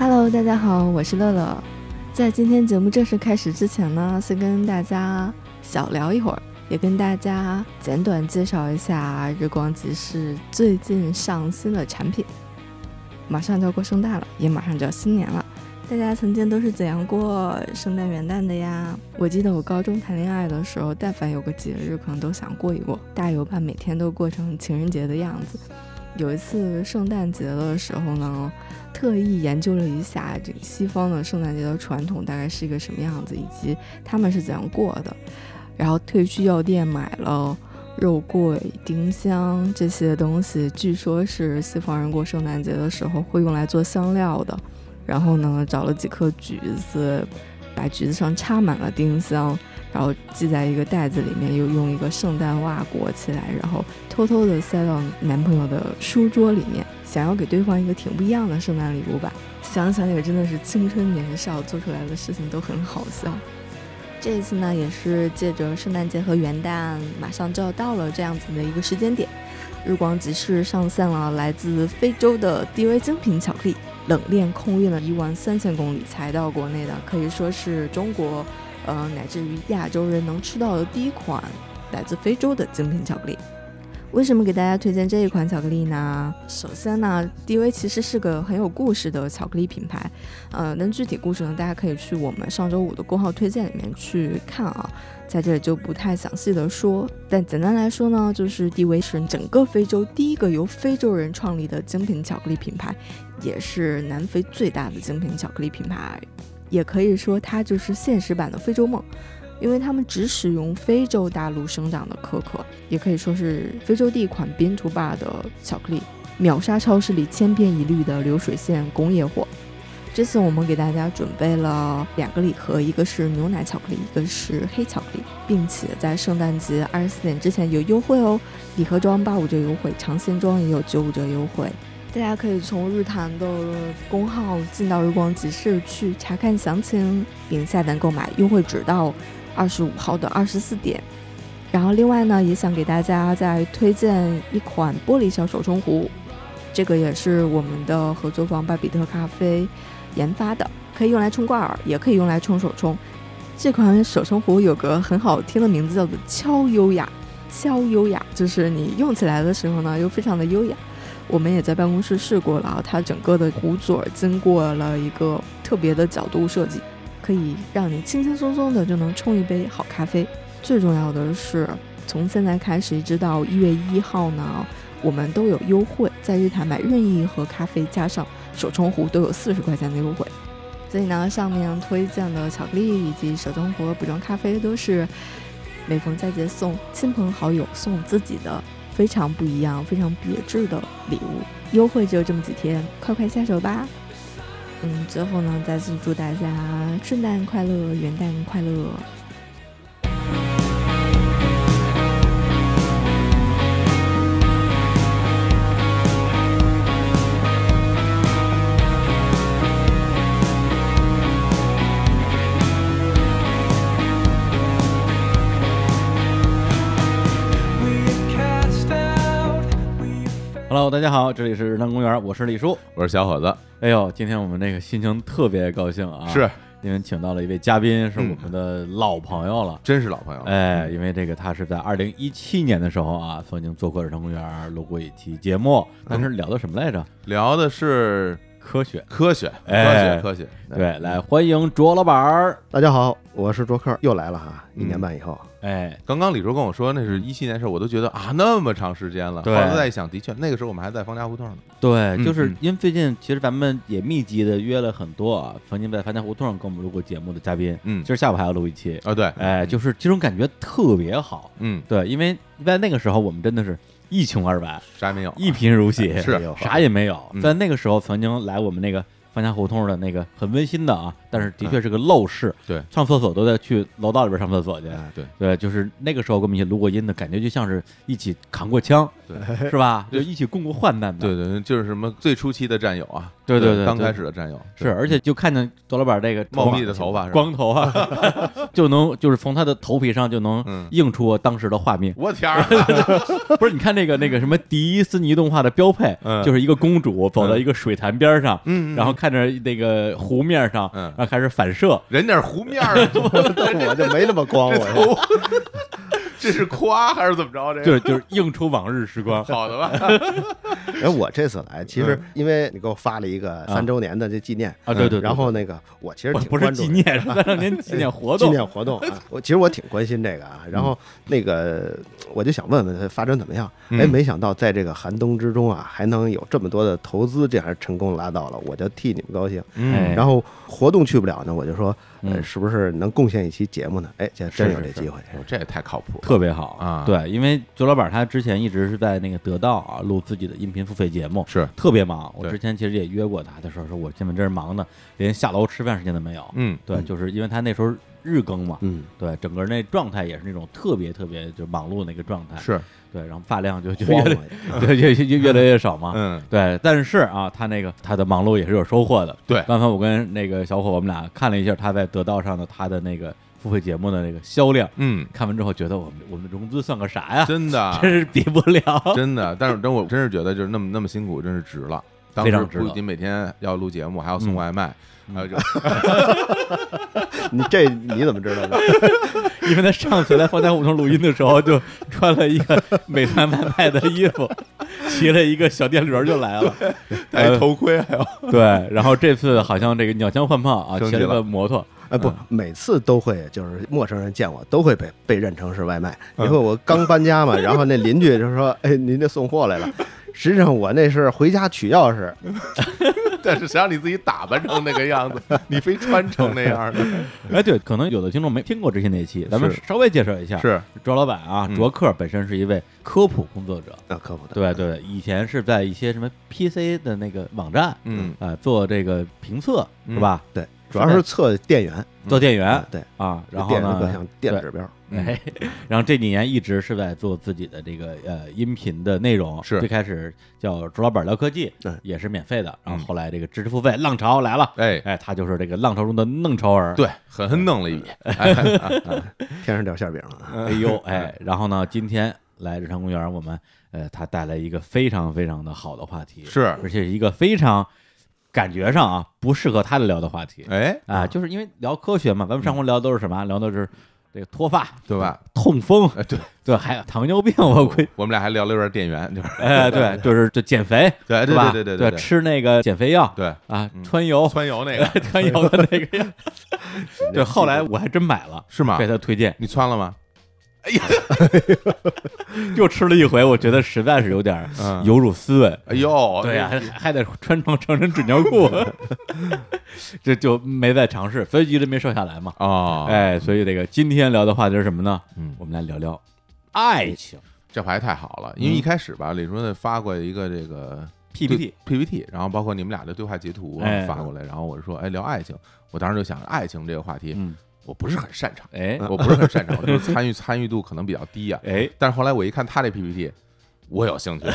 Hello，大家好，我是乐乐。在今天节目正式开始之前呢，先跟大家小聊一会儿，也跟大家简短介绍一下日光集市最近上新的产品。马上就要过圣诞了，也马上就要新年了。大家曾经都是怎样过圣诞元旦的呀？我记得我高中谈恋爱的时候，但凡有个节日，可能都想过一过，大有把每天都过成情人节的样子。有一次圣诞节的时候呢，特意研究了一下这个西方的圣诞节的传统大概是一个什么样子，以及他们是怎样过的。然后特意去药店买了肉桂、丁香这些东西，据说是西方人过圣诞节的时候会用来做香料的。然后呢，找了几颗橘子，把橘子上插满了丁香，然后系在一个袋子里面，又用一个圣诞袜裹起来，然后偷偷的塞到男朋友的书桌里面，想要给对方一个挺不一样的圣诞礼物吧。想想也真的是青春年少做出来的事情都很好笑。这一次呢，也是借着圣诞节和元旦马上就要到了这样子的一个时间点，日光集市上线了来自非洲的低维精品巧克力。冷链空运了一万三千公里才到国内的，可以说是中国，呃，乃至于亚洲人能吃到的第一款来自非洲的精品巧克力。为什么给大家推荐这一款巧克力呢？首先呢，DV 其实是个很有故事的巧克力品牌，呃，那具体故事呢，大家可以去我们上周五的公号推荐里面去看啊，在这里就不太详细的说。但简单来说呢，就是 DV 是整个非洲第一个由非洲人创立的精品巧克力品牌，也是南非最大的精品巧克力品牌，也可以说它就是现实版的非洲梦。因为他们只使用非洲大陆生长的可可，也可以说是非洲第一款 Bean to Bar 的巧克力，秒杀超市里千篇一律的流水线工业货。这次我们给大家准备了两个礼盒，一个是牛奶巧克力，一个是黑巧克力，并且在圣诞节二十四点之前有优惠哦，礼盒装八五折优惠，尝鲜装也有九五折优惠。大家可以从日坛的公号进到日光集市去查看详情，并下单购买，优惠直到。二十五号的二十四点，然后另外呢，也想给大家再推荐一款玻璃小手冲壶，这个也是我们的合作方巴比特咖啡研发的，可以用来冲挂耳，也可以用来冲手冲。这款手冲壶有个很好听的名字，叫做“敲优雅”，敲优雅，就是你用起来的时候呢，又非常的优雅。我们也在办公室试过了，它整个的壶嘴经过了一个特别的角度设计。可以让你轻轻松松的就能冲一杯好咖啡。最重要的是，从现在开始一直到一月一号呢，我们都有优惠，在日坛买任意一盒咖啡加上手冲壶都有四十块钱的优惠。所以呢，上面推荐的巧克力以及手冲壶、补妆咖啡都是每逢佳节送亲朋好友、送自己的非常不一样、非常别致的礼物。优惠只有这么几天，快快下手吧！嗯，最后呢，再次祝大家圣诞快乐，元旦快乐。Hello，大家好，这里是日坛公园，我是李叔，我是小伙子。哎呦，今天我们这个心情特别高兴啊！是因为请到了一位嘉宾，是我们的老朋友了，真是老朋友。哎，因为这个他是在二零一七年的时候啊，曾经做过日坛公园录过一期节目，但是聊的什么来着？聊的是。科学，科学，科学，科学。对，来欢迎卓老板儿。大家好，我是卓克，又来了哈。一年半以后，哎，刚刚李叔跟我说那是一七年事儿，我都觉得啊，那么长时间了。后来再一想，的确，那个时候我们还在方家胡同呢。对，就是因为最近其实咱们也密集的约了很多啊，曾经在方家胡同上跟我们录过节目的嘉宾。嗯，今儿下午还要录一期啊。对，哎，就是这种感觉特别好。嗯，对，因为在那个时候我们真的是。一穷二白，啥也没有；一贫如洗，是啥也没有。在那个时候，曾经来我们那个方家胡同的那个很温馨的啊，但是的确是个陋室。对，上厕所都得去楼道里边上厕所去。对对，就是那个时候跟我们一起录过音的感觉，就像是一起扛过枪。对，是吧？就一起共过患难的。对对，就是什么最初期的战友啊，对对对，刚开始的战友是，而且就看见左老板这个茂密的头发，光头啊，就能就是从他的头皮上就能映出当时的画面。我天，不是你看那个那个什么迪斯尼动画的标配，就是一个公主走到一个水潭边上，然后看着那个湖面上，然后开始反射，人家是湖面，我就没那么光，我。这是夸还是怎么着？这就是就是映出往日时光，好的吧？哎，我这次来，其实因为你给我发了一个三周年的这纪念啊，对对。然后那个我其实挺不是纪念，是三周年纪念活动，纪念活动啊。我其实我挺关心这个啊。然后那个我就想问问他发展怎么样？哎，没想到在这个寒冬之中啊，还能有这么多的投资，这还是成功拉到了，我就替你们高兴。嗯。然后活动去不了呢，我就说。呃，是不是能贡献一期节目呢？哎，这真有这机会，这也太靠谱，特别好啊！对，因为左老板他之前一直是在那个得到啊录自己的音频付费节目，是特别忙。我之前其实也约过他的时候，说我现在真是忙的，连下楼吃饭时间都没有。嗯，对，就是因为他那时候日更嘛，嗯，对，整个那状态也是那种特别特别就忙碌的那个状态。是。对，然后发量就就越 对越越越来越少嘛。嗯，对，但是啊，他那个他的忙碌也是有收获的。对，刚才我跟那个小伙我们俩看了一下他在得道上的他的那个付费节目的那个销量。嗯，看完之后觉得我们我们的融资算个啥呀？真的，真是比不了。真的，但是真我真是觉得就是那么那么辛苦，真是值了。非常值。不仅每天要录节目，还要送外卖。还有就，你这你怎么知道的？因为他上次来方家胡同录音的时候，就穿了一个美团外卖的衣服，骑了一个小电驴就来了，戴头盔还有。对，然后这次好像这个鸟枪换炮啊，骑了个摩托。哎，不，每次都会就是陌生人见我都会被被认成是外卖。因为我刚搬家嘛，然后那邻居就说：“哎，您这送货来了。”实际上我那是回家取钥匙。但是谁让你自己打扮成那个样子，你非穿成那样的？哎，对，可能有的听众没听过之前那期，咱们稍微介绍一下。是卓老板啊，卓克本身是一位科普工作者那，科普的。对对，以前是在一些什么 PC 的那个网站，嗯啊，做这个评测是吧？对，主要是测电源，做电源。对啊，然后呢，各项电指标。哎，然后这几年一直是在做自己的这个呃音频的内容，是最开始叫朱老板聊科技，对，也是免费的，然后后来这个知识付费浪潮来了，哎哎，他就是这个浪潮中的弄潮儿，对，狠狠弄了一笔 天上掉馅饼了，哎呦 哎，然后呢，今天来日常公园，我们呃他带来一个非常非常的好的话题，是，而且一个非常感觉上啊不适合他的聊的话题，哎啊，就是因为聊科学嘛，咱们上回聊的都是什么？聊的是。这个脱发对吧？痛风，对 对，还有糖尿病，我估我们俩还聊了一段电源，就是哎，对，就是就减肥，对对对对对，吃那个减肥药，对啊，川油川油那个 川油的那个，对，后来我还真买了，是吗？被他推荐，你穿了吗？哎呀，又吃了一回，我觉得实在是有点有辱斯文。哎呦，对呀，还还得穿成成人纸尿裤，这就没再尝试，所以一直没瘦下来嘛。啊，哎，所以这个今天聊的话题是什么呢？嗯，我们来聊聊爱情。这话题太好了，因为一开始吧，李叔呢发过一个这个 PPT PPT，然后包括你们俩的对话截图发过来，然后我就说，哎，聊爱情。我当时就想，爱情这个话题，嗯。我不是很擅长，哎，我不是很擅长，就是参与参与度可能比较低啊，哎，但是后来我一看他这 PPT，我有兴趣，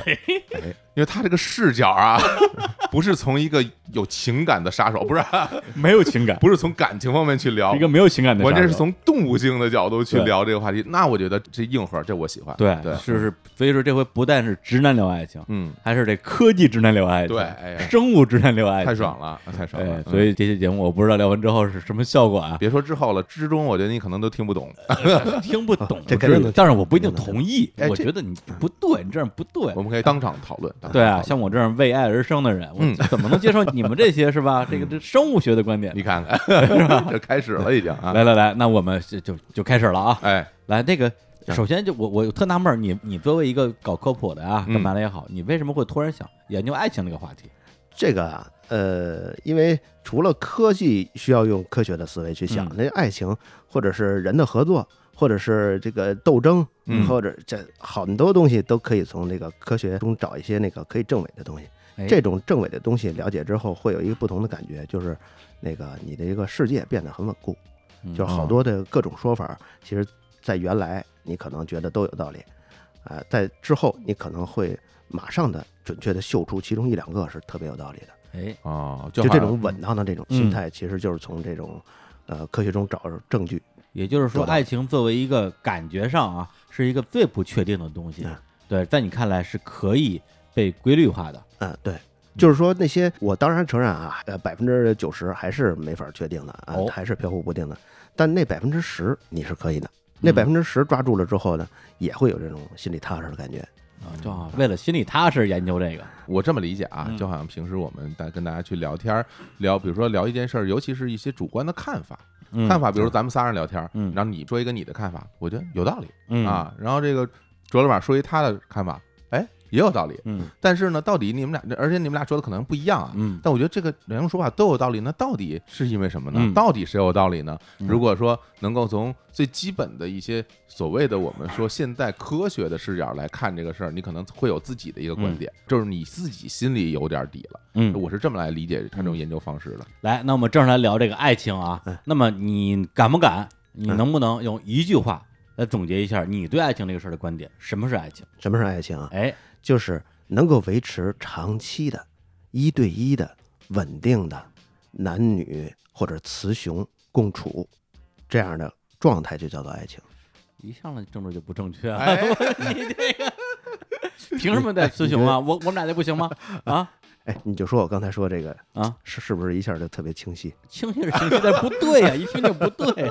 因为他这个视角啊，不是从一个有情感的杀手，不是 没有情感，不是从感情方面去聊一个没有情感的，我这是从动物性的角度去聊这个话题，那我觉得这硬核，这我喜欢，对对，是是，所以说这回不但是直男聊爱情，嗯，还是这科技直男聊爱情，对，生物直男聊爱情，太爽了，太爽了，所以这期节目我不知道聊完之后是什么效果啊，别说之后了，之中我觉得你可能都听不懂，听不懂，这肯定，但是我不一定同意，我觉得你不对，你这样不对，我们可以当场讨论，对啊，像我这样为爱而生的人，我怎么能接受 你们这些是吧？这个这生物学的观点，你看看，是吧？这开始了已经啊！来来来，那我们就就就开始了啊！哎，来，那个首先就我我特纳闷，你你作为一个搞科普的啊，干嘛的也好，你为什么会突然想研究爱情这个话题？这个啊，呃，因为除了科技需要用科学的思维去想，那爱情或者是人的合作，或者是这个斗争，或者这很多东西都可以从这个科学中找一些那个可以证伪的东西。这种证伪的东西了解之后，会有一个不同的感觉，就是那个你的一个世界变得很稳固，就是好多的各种说法，其实在原来你可能觉得都有道理，啊，在之后你可能会马上的准确的嗅出其中一两个是特别有道理的。哎，哦，就这种稳当的这种心态，其实就是从这种呃科学中找证据。也就是说，爱情作为一个感觉上啊，是一个最不确定的东西。对，在你看来是可以被规律化的。嗯，对，就是说那些我当然承认啊，呃，百分之九十还是没法确定的啊，还是飘忽不定的。但那百分之十你是可以的，那百分之十抓住了之后呢，也会有这种心里踏实的感觉。啊，就好为了心里踏实研究这个，我这么理解啊，就好像平时我们大跟大家去聊天聊，比如说聊一件事儿，尤其是一些主观的看法，看法，比如咱们仨人聊天嗯，然后你说一个你的看法，我觉得有道理，啊，然后这个卓老板说一他的看法。也有道理，嗯，但是呢，到底你们俩，而且你们俩说的可能不一样啊，嗯，但我觉得这个两种说法都有道理，那到底是因为什么呢？到底谁有道理呢？如果说能够从最基本的一些所谓的我们说现代科学的视角来看这个事儿，你可能会有自己的一个观点，就是你自己心里有点底了，嗯，我是这么来理解他这种研究方式的。来，那我们正式来聊这个爱情啊，那么你敢不敢？你能不能用一句话来总结一下你对爱情这个事儿的观点？什么是爱情？什么是爱情啊？哎。就是能够维持长期的、一对一的、稳定的男女或者雌雄共处这样的状态，就叫做爱情。一上来政治就不正确了，你这个凭什么带雌雄啊？我我们俩就不行吗？啊？哎，你就说我刚才说这个啊，是是不是一下就特别清晰？清晰是清晰，但不对呀，一听就不对。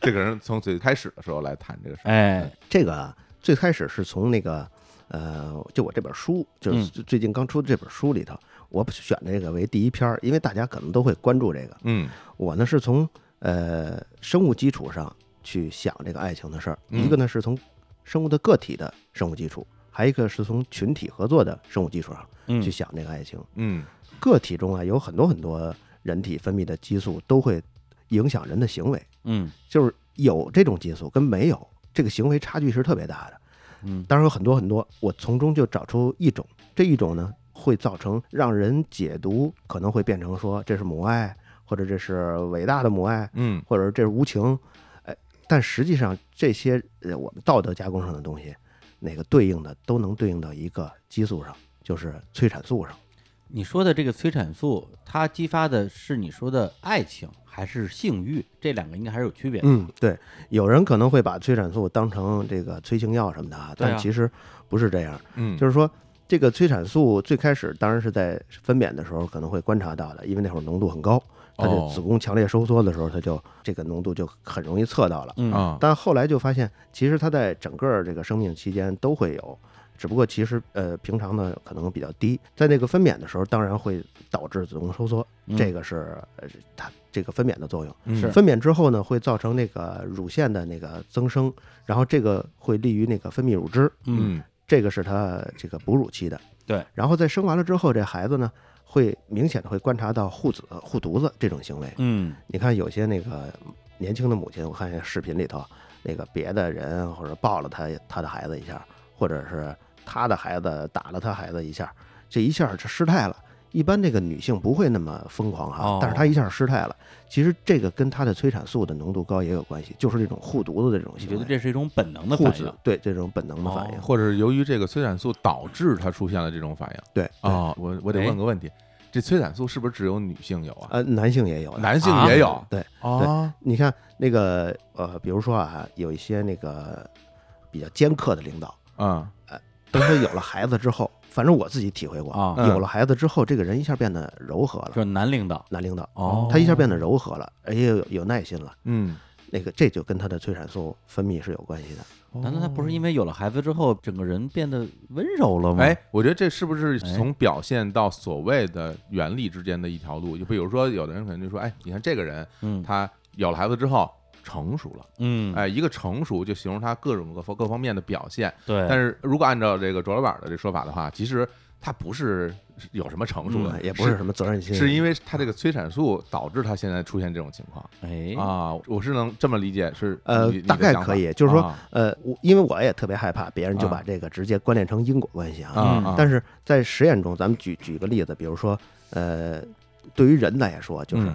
这个人从最开始的时候来谈这个事儿，哎，这个。最开始是从那个，呃，就我这本书，就是最近刚出的这本书里头，我选这个为第一篇儿，因为大家可能都会关注这个。嗯，我呢是从呃生物基础上去想这个爱情的事儿，一个呢是从生物的个体的生物基础，还一个是从群体合作的生物基础上去想这个爱情。嗯，个体中啊有很多很多人体分泌的激素都会影响人的行为。嗯，就是有这种激素跟没有。这个行为差距是特别大的，嗯，当然有很多很多，我从中就找出一种，这一种呢会造成让人解读可能会变成说这是母爱，或者这是伟大的母爱，嗯，或者这是无情，哎，但实际上这些呃我们道德加工上的东西，哪个对应的都能对应到一个激素上，就是催产素上。你说的这个催产素，它激发的是你说的爱情。还是性欲，这两个应该还是有区别的。嗯，对，有人可能会把催产素当成这个催情药什么的啊，但其实不是这样。嗯，就是说，这个催产素最开始当然是在分娩的时候可能会观察到的，因为那会儿浓度很高，它就子宫强烈收缩的时候，它就这个浓度就很容易测到了。嗯，但后来就发现，其实它在整个这个生命期间都会有。只不过其实呃平常呢可能比较低，在那个分娩的时候，当然会导致子宫收缩，这个是呃它这个分娩的作用。是分娩之后呢，会造成那个乳腺的那个增生，然后这个会利于那个分泌乳汁。嗯，这个是它这个哺乳期的。对，然后在生完了之后，这孩子呢会明显的会观察到护子护犊子这种行为。嗯，你看有些那个年轻的母亲，我看视频里头那个别的人或者抱了他他的孩子一下，或者是。他的孩子打了他孩子一下，这一下就失态了。一般这个女性不会那么疯狂哈，但是她一下失态了。其实这个跟她的催产素的浓度高也有关系，就是这种护犊子的这种行为。觉得这是一种本能的反应，对这种本能的反应，或者是由于这个催产素导致她出现了这种反应。对啊，我我得问个问题，这催产素是不是只有女性有啊？呃，男性也有，男性也有。对对，你看那个呃，比如说啊，有一些那个比较尖刻的领导，嗯。等他有了孩子之后，反正我自己体会过啊，有了孩子之后，这个人一下变得柔和了。就是男领导，男领导哦，他一下变得柔和了，而且有有耐心了。嗯，那个这就跟他的催产素分泌是有关系的。难道他不是因为有了孩子之后，整个人变得温柔了吗？哎，我觉得这是不是从表现到所谓的原理之间的一条路？就比如说，有的人可能就说，哎，你看这个人，嗯，他有了孩子之后。成熟了，嗯，哎，一个成熟就形容他各种各方各方面的表现，对。但是如果按照这个卓老板的这说法的话，其实他不是有什么成熟的，也不是什么责任心，是因为他这个催产素导致他现在出现这种情况。哎啊，我是能这么理解，是呃，大概可以，就是说，呃，我因为我也特别害怕别人就把这个直接关联成因果关系啊。但是在实验中，咱们举举个例子，比如说，呃，对于人来说，就是。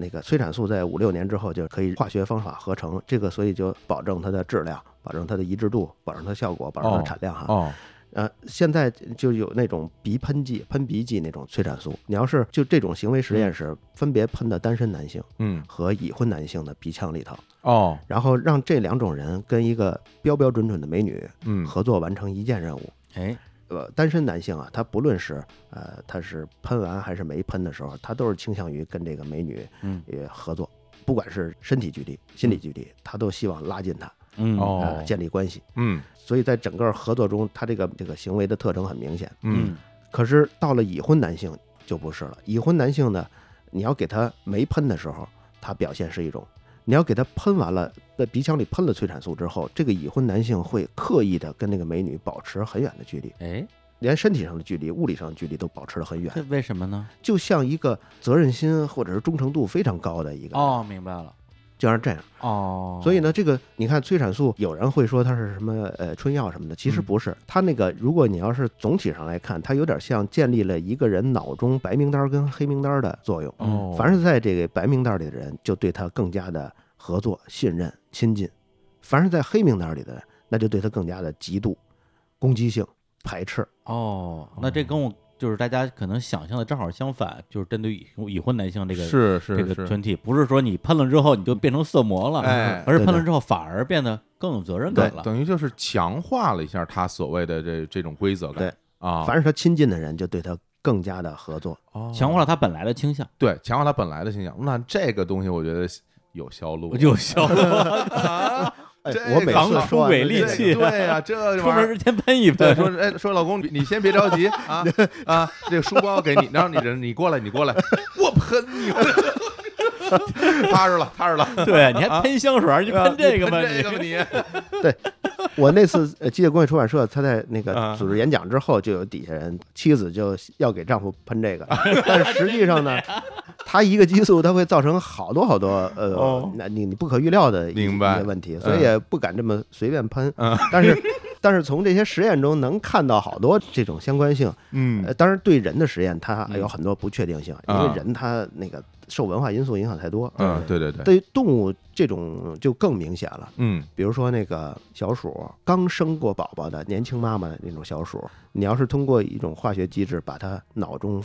那个催产素在五六年之后就可以化学方法合成，这个所以就保证它的质量，保证它的一致度，保证它效果，保证它产量哈。哦。呃，现在就有那种鼻喷剂、喷鼻剂那种催产素。你要是就这种行为实验室分别喷的单身男性，嗯，和已婚男性的鼻腔里头，哦，然后让这两种人跟一个标标准准的美女，嗯，合作完成一件任务。哎，呃，单身男性啊，他不论是呃他是喷完还是没喷的时候，他都是倾向于跟这个美女，嗯，也合作，不管是身体距离、心理距离，他都希望拉近他。嗯。哦，建立关系，嗯，所以在整个合作中，他这个这个行为的特征很明显，嗯，可是到了已婚男性就不是了。已婚男性呢，你要给他没喷的时候，他表现是一种；你要给他喷完了，在鼻腔里喷了催产素之后，这个已婚男性会刻意的跟那个美女保持很远的距离，哎，连身体上的距离、物理上的距离都保持得很远。这为什么呢？就像一个责任心或者是忠诚度非常高的一个哦，明白了。就像这样哦，所以呢，这个你看催产素，有人会说它是什么呃春药什么的，其实不是。它那个，如果你要是总体上来看，它有点像建立了一个人脑中白名单跟黑名单的作用。哦，凡是在这个白名单里的人，就对他更加的合作、信任、亲近；凡是在黑名单里的，那就对他更加的嫉妒、攻击性、排斥。哦，那这跟我。就是大家可能想象的正好相反，就是针对已已婚男性这个是是这个群体，不是说你喷了之后你就变成色魔了，哎，而是喷了之后反而变得更有责任感了，等于就是强化了一下他所谓的这这种规则感。对啊，凡是他亲近的人，就对他更加的合作，强化了他本来的倾向。对，强化他本来的倾向。那这个东西我觉得有销路，有销路。我每次说伟力气，对呀，这出门之前喷一喷。说，哎，说老公，你先别着急啊 啊，这个书包给你，然后你人，你过来，你过来，我喷你，踏实了，踏实了。对，你还喷香水，你喷这个吗？这个吗？你 对。我那次呃，机械工业出版社，他在那个组织演讲之后，就有底下人妻子就要给丈夫喷这个，但是实际上呢，它一个激素它会造成好多好多呃，那你你不可预料的一些问题，所以也不敢这么随便喷。但是但是从这些实验中能看到好多这种相关性。嗯，当然对人的实验它有很多不确定性，因为人他那个。受文化因素影响太多，嗯，对对对，对于动物这种就更明显了，嗯，比如说那个小鼠刚生过宝宝的年轻妈妈的那种小鼠，你要是通过一种化学机制把它脑中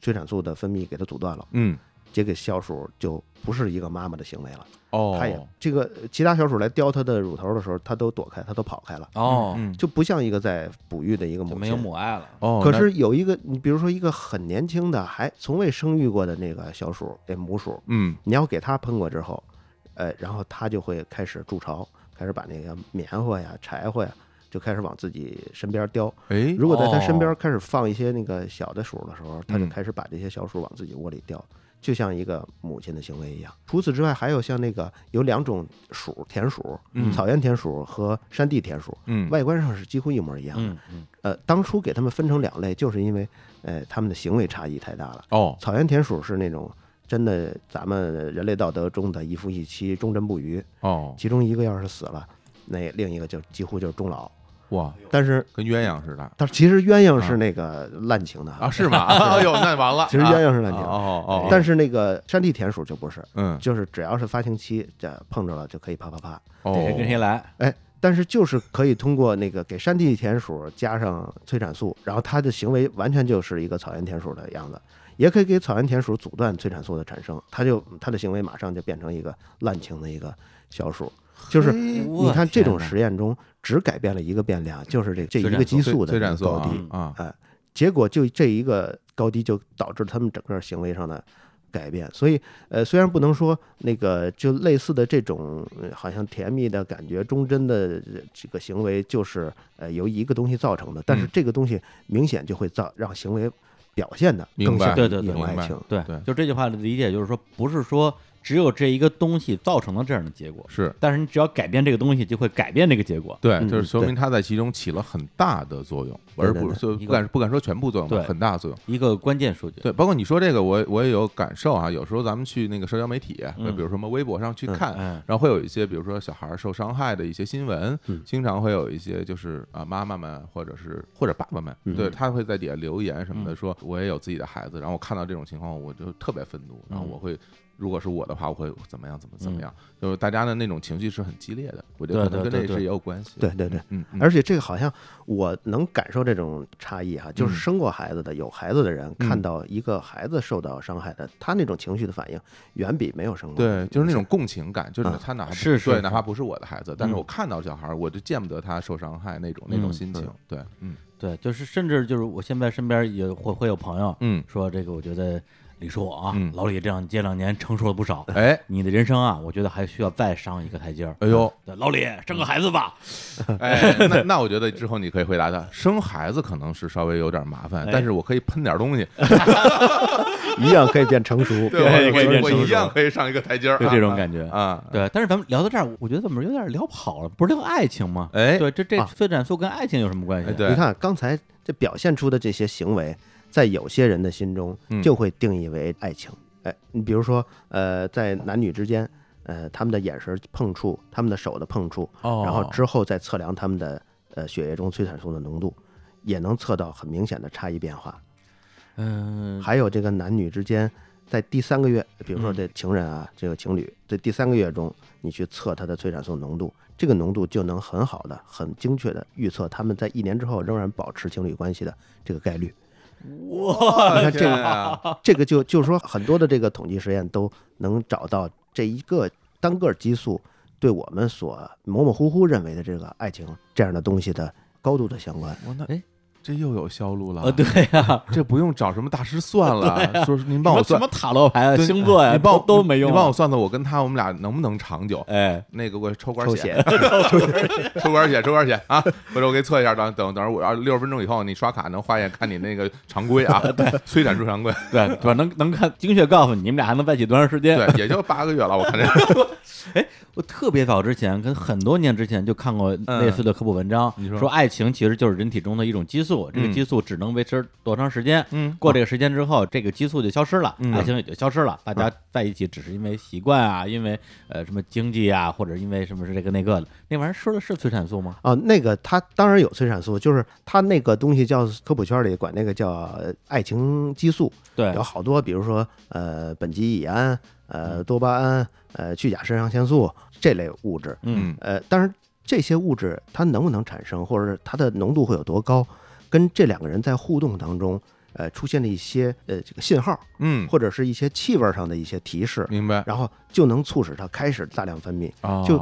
催产素的分泌给它阻断了，嗯。这个小鼠就不是一个妈妈的行为了。哦，它也这个其他小鼠来叼它的乳头的时候，它都躲开，它都跑开了。哦，就不像一个在哺育的一个母亲，没有母爱了。哦。可是有一个，你比如说一个很年轻的还从未生育过的那个小鼠，那母鼠，嗯，你要给它喷过之后，呃，然后它就会开始筑巢，开始把那个棉花呀、柴火呀，就开始往自己身边叼。哎，如果在它身边开始放一些那个小的鼠的时候，它就开始把这些小鼠往自己窝里叼。就像一个母亲的行为一样。除此之外，还有像那个有两种鼠，田鼠，草原田鼠和山地田鼠，嗯，外观上是几乎一模一样的。嗯嗯。呃，当初给它们分成两类，就是因为，呃，它们的行为差异太大了。哦，草原田鼠是那种真的咱们人类道德中的一夫一妻、忠贞不渝。哦，其中一个要是死了，那另一个就几乎就是终老。哇！但是跟鸳鸯似的，但其实鸳鸯是那个滥情的啊？是吗？哎呦，那完了！其实鸳鸯是滥情哦哦。但是那个山地田鼠就不是，嗯，就是只要是发情期，这碰着了就可以啪啪啪。谁，跟谁来？哎，但是就是可以通过那个给山地田鼠加上催产素，然后它的行为完全就是一个草原田鼠的样子，也可以给草原田鼠阻断催产素的产生，它就它的行为马上就变成一个滥情的一个小鼠。就是你看这种实验中，只改变了一个变量，就是这这一个激素的高低啊，哎，结果就这一个高低就导致他们整个行为上的改变。所以，呃，虽然不能说那个就类似的这种好像甜蜜的感觉、忠贞的这个行为，就是呃由一个东西造成的，但是这个东西明显就会造让行为表现的更像一种爱情。对对，就这句话的理解就是说，不是说。只有这一个东西造成了这样的结果，是。但是你只要改变这个东西，就会改变这个结果。对，就是说明它在其中起了很大的作用，而不是不敢不敢说全部作用，对，很大的作用。一个关键数据。对，包括你说这个，我我也有感受啊。有时候咱们去那个社交媒体，比如什么微博上去看，然后会有一些，比如说小孩受伤害的一些新闻，经常会有一些就是啊妈妈们或者是或者爸爸们，对他会在底下留言什么的，说我也有自己的孩子，然后我看到这种情况，我就特别愤怒，然后我会。如果是我的话，我会怎么样？怎么怎么样？就是大家的那种情绪是很激烈的，我觉得可能跟这是也有关系。对对对，嗯。而且这个好像我能感受这种差异哈，就是生过孩子的、有孩子的人，看到一个孩子受到伤害的，他那种情绪的反应远比没有生过。对，就是那种共情感，就是他哪怕是对，哪怕不是我的孩子，但是我看到小孩，我就见不得他受伤害那种那种心情。对，嗯，对，就是甚至就是我现在身边也会会有朋友，嗯，说这个，我觉得。你说我啊，老李这样这两年成熟了不少。哎，你的人生啊，我觉得还需要再上一个台阶儿。哎呦，老李生个孩子吧。哎，那那我觉得之后你可以回答他，生孩子可能是稍微有点麻烦，但是我可以喷点东西 一样可以变成熟，对，可以变成熟，一样可以上一个台阶儿，就这种感觉啊。对，但是咱们聊到这儿，我觉得怎么有点聊跑了？不是聊爱情吗？哎，对，这这催产素跟爱情有什么关系？对，你看刚才这表现出的这些行为，在有些人的心中就会定义为爱情。哎，你比如说，呃，在男女之间，呃，他们的眼神碰触，他们的手的碰触，然后之后再测量他们的呃血液中催产素的浓度，也能测到很明显的差异变化。嗯，还有这个男女之间，在第三个月，比如说这情人啊，这个情侣在第三个月中，你去测他的催产素浓度，这个浓度就能很好的、很精确的预测他们在一年之后仍然保持情侣关系的这个概率。哇，你看这个，这个就就是说，很多的这个统计实验都能找到这一个单个激素对我们所模模糊糊认为的这个爱情这样的东西的高度的相关。哇那哎。这又有销路了啊！对呀，这不用找什么大师算了，说您帮我算什么塔罗牌啊、星座呀，你帮我都没用。你帮我算算，我跟他我们俩能不能长久？哎，那个我 抽管血，抽管血，抽管血啊！回头我给你测一下，等等等会儿我要六十分钟以后你刷卡能化验看你那个常规啊，对，催产出常规，对，对吧？能能看精确告诉你你们俩还能在一起多长时间？对，也就八个月了，我看这。哎，我特别早之前跟很多年之前就看过类似的科普文章，你说说爱情其实就是人体中的一种激素，这个激素只能维持多长时间？嗯，过这个时间之后，这个激素就消失了，爱情也就消失了。大家在一起只是因为习惯啊，因为呃什么经济啊，或者因为什么是这个那个的。那玩意儿说的是催产素吗？啊，那个它当然有催产素，就是它那个东西叫科普圈里管那个叫爱情激素。对，有好多，比如说呃苯基乙胺、呃多巴胺、呃去甲肾上腺素这类物质。嗯，呃，但是这些物质它能不能产生，或者是它的浓度会有多高？跟这两个人在互动当中，呃，出现了一些呃这个信号，嗯，或者是一些气味上的一些提示，明白，然后就能促使它开始大量分泌。哦就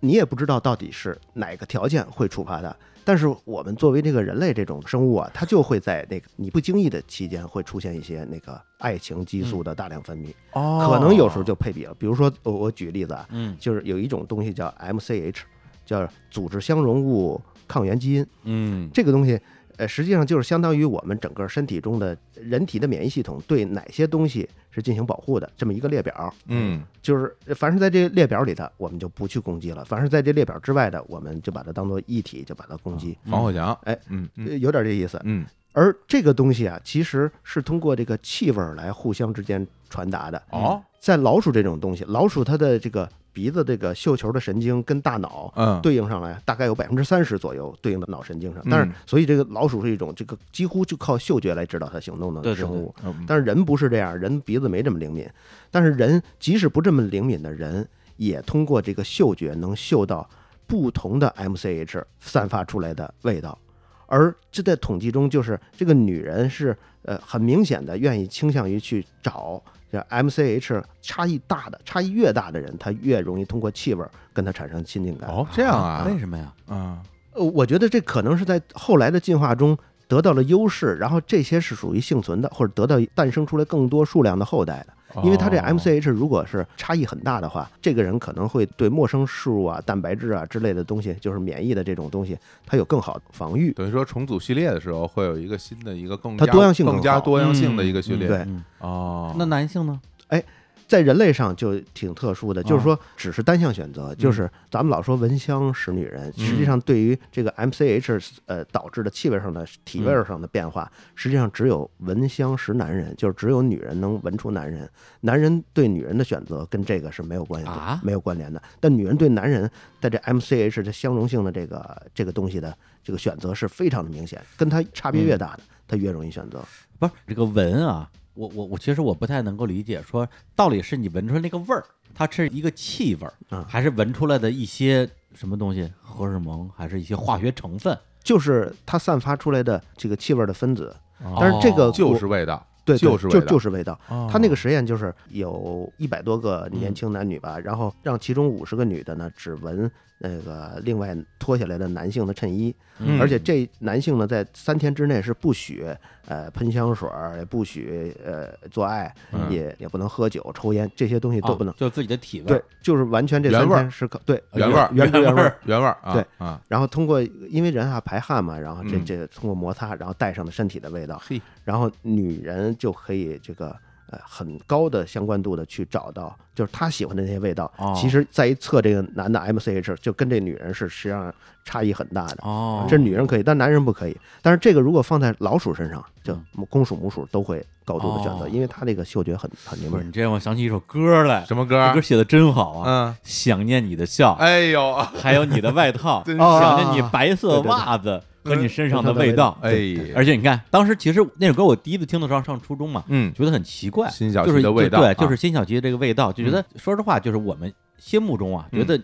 你也不知道到底是哪个条件会触发它，但是我们作为这个人类这种生物啊，它就会在那个你不经意的期间会出现一些那个爱情激素的大量分泌。哦，可能有时候就配比了。比如说，我我举个例子啊，嗯，就是有一种东西叫 MCH，叫组织相容物抗原基因。嗯，这个东西。呃，实际上就是相当于我们整个身体中的人体的免疫系统对哪些东西是进行保护的这么一个列表。嗯，就是凡是在这列表里的，我们就不去攻击了；凡是在这列表之外的，我们就把它当做一体，就把它攻击。防火墙。哎，嗯，有点这意思。嗯，而这个东西啊，其实是通过这个气味来互相之间传达的。哦，在老鼠这种东西，老鼠它的这个。鼻子这个嗅球的神经跟大脑对应上来，大概有百分之三十左右对应的脑神经上。但是，所以这个老鼠是一种这个几乎就靠嗅觉来指导它行动的生物。但是人不是这样，人鼻子没这么灵敏。但是人即使不这么灵敏的人，也通过这个嗅觉能嗅到不同的 MCH 散发出来的味道。而这在统计中，就是这个女人是呃很明显的愿意倾向于去找。这 MCH 差异大的，差异越大的人，他越容易通过气味跟他产生亲近感。哦，这样啊？为什么呀？啊，呃，我觉得这可能是在后来的进化中得到了优势，然后这些是属于幸存的，或者得到诞生出来更多数量的后代的。因为他这 MCH 如果是差异很大的话，这个人可能会对陌生事物啊、蛋白质啊之类的东西，就是免疫的这种东西，他有更好的防御。等于说重组序列的时候，会有一个新的一个更它多样性更加多样性的一个序列。对，哦，那男性呢？哎。在人类上就挺特殊的，就是说只是单向选择，就是咱们老说闻香识女人，实际上对于这个 MCH 呃导致的气味上的体味上的变化，实际上只有闻香识男人，就是只有女人能闻出男人，男人对女人的选择跟这个是没有关系的，没有关联的。但女人对男人在这 MCH 的相容性的这个这个东西的这个选择是非常的明显，跟他差别越大的，他越容易选择。不是这个闻啊。我我我其实我不太能够理解，说到底是你闻出来那个味儿，它是一个气味儿，还是闻出来的一些什么东西，荷尔蒙，还是一些化学成分？就是它散发出来的这个气味的分子，但是这个就是味道。对，就是就就是味道。他那个实验就是有一百多个年轻男女吧，然后让其中五十个女的呢只闻那个另外脱下来的男性的衬衣，而且这男性呢在三天之内是不许呃喷香水，也不许呃做爱，也也不能喝酒、抽烟，这些东西都不能。就自己的体味。对，就是完全这三天是可对原味原原味原味对啊。然后通过因为人啊排汗嘛，然后这这通过摩擦，然后带上了身体的味道。嘿。然后女人就可以这个呃很高的相关度的去找到，就是他喜欢的那些味道。其实再一测这个男的 MCH，就跟这女人是实际上差异很大的。哦，这女人可以，但男人不可以。但是这个如果放在老鼠身上，就公鼠母鼠都会高度的选择，因为它这个嗅觉很很灵敏。你这让我想起一首歌来，什么歌？歌写的真好啊！嗯，想念你的笑，哎呦，还有你的外套，想念你白色袜子。和你身上的味道，哎，而且你看，当时其实那首歌我第一次听的时候上初中嘛，嗯，觉得很奇怪，辛晓琪的味道，对，就是辛晓琪的这个味道，就觉得说实话，就是我们心目中啊，觉得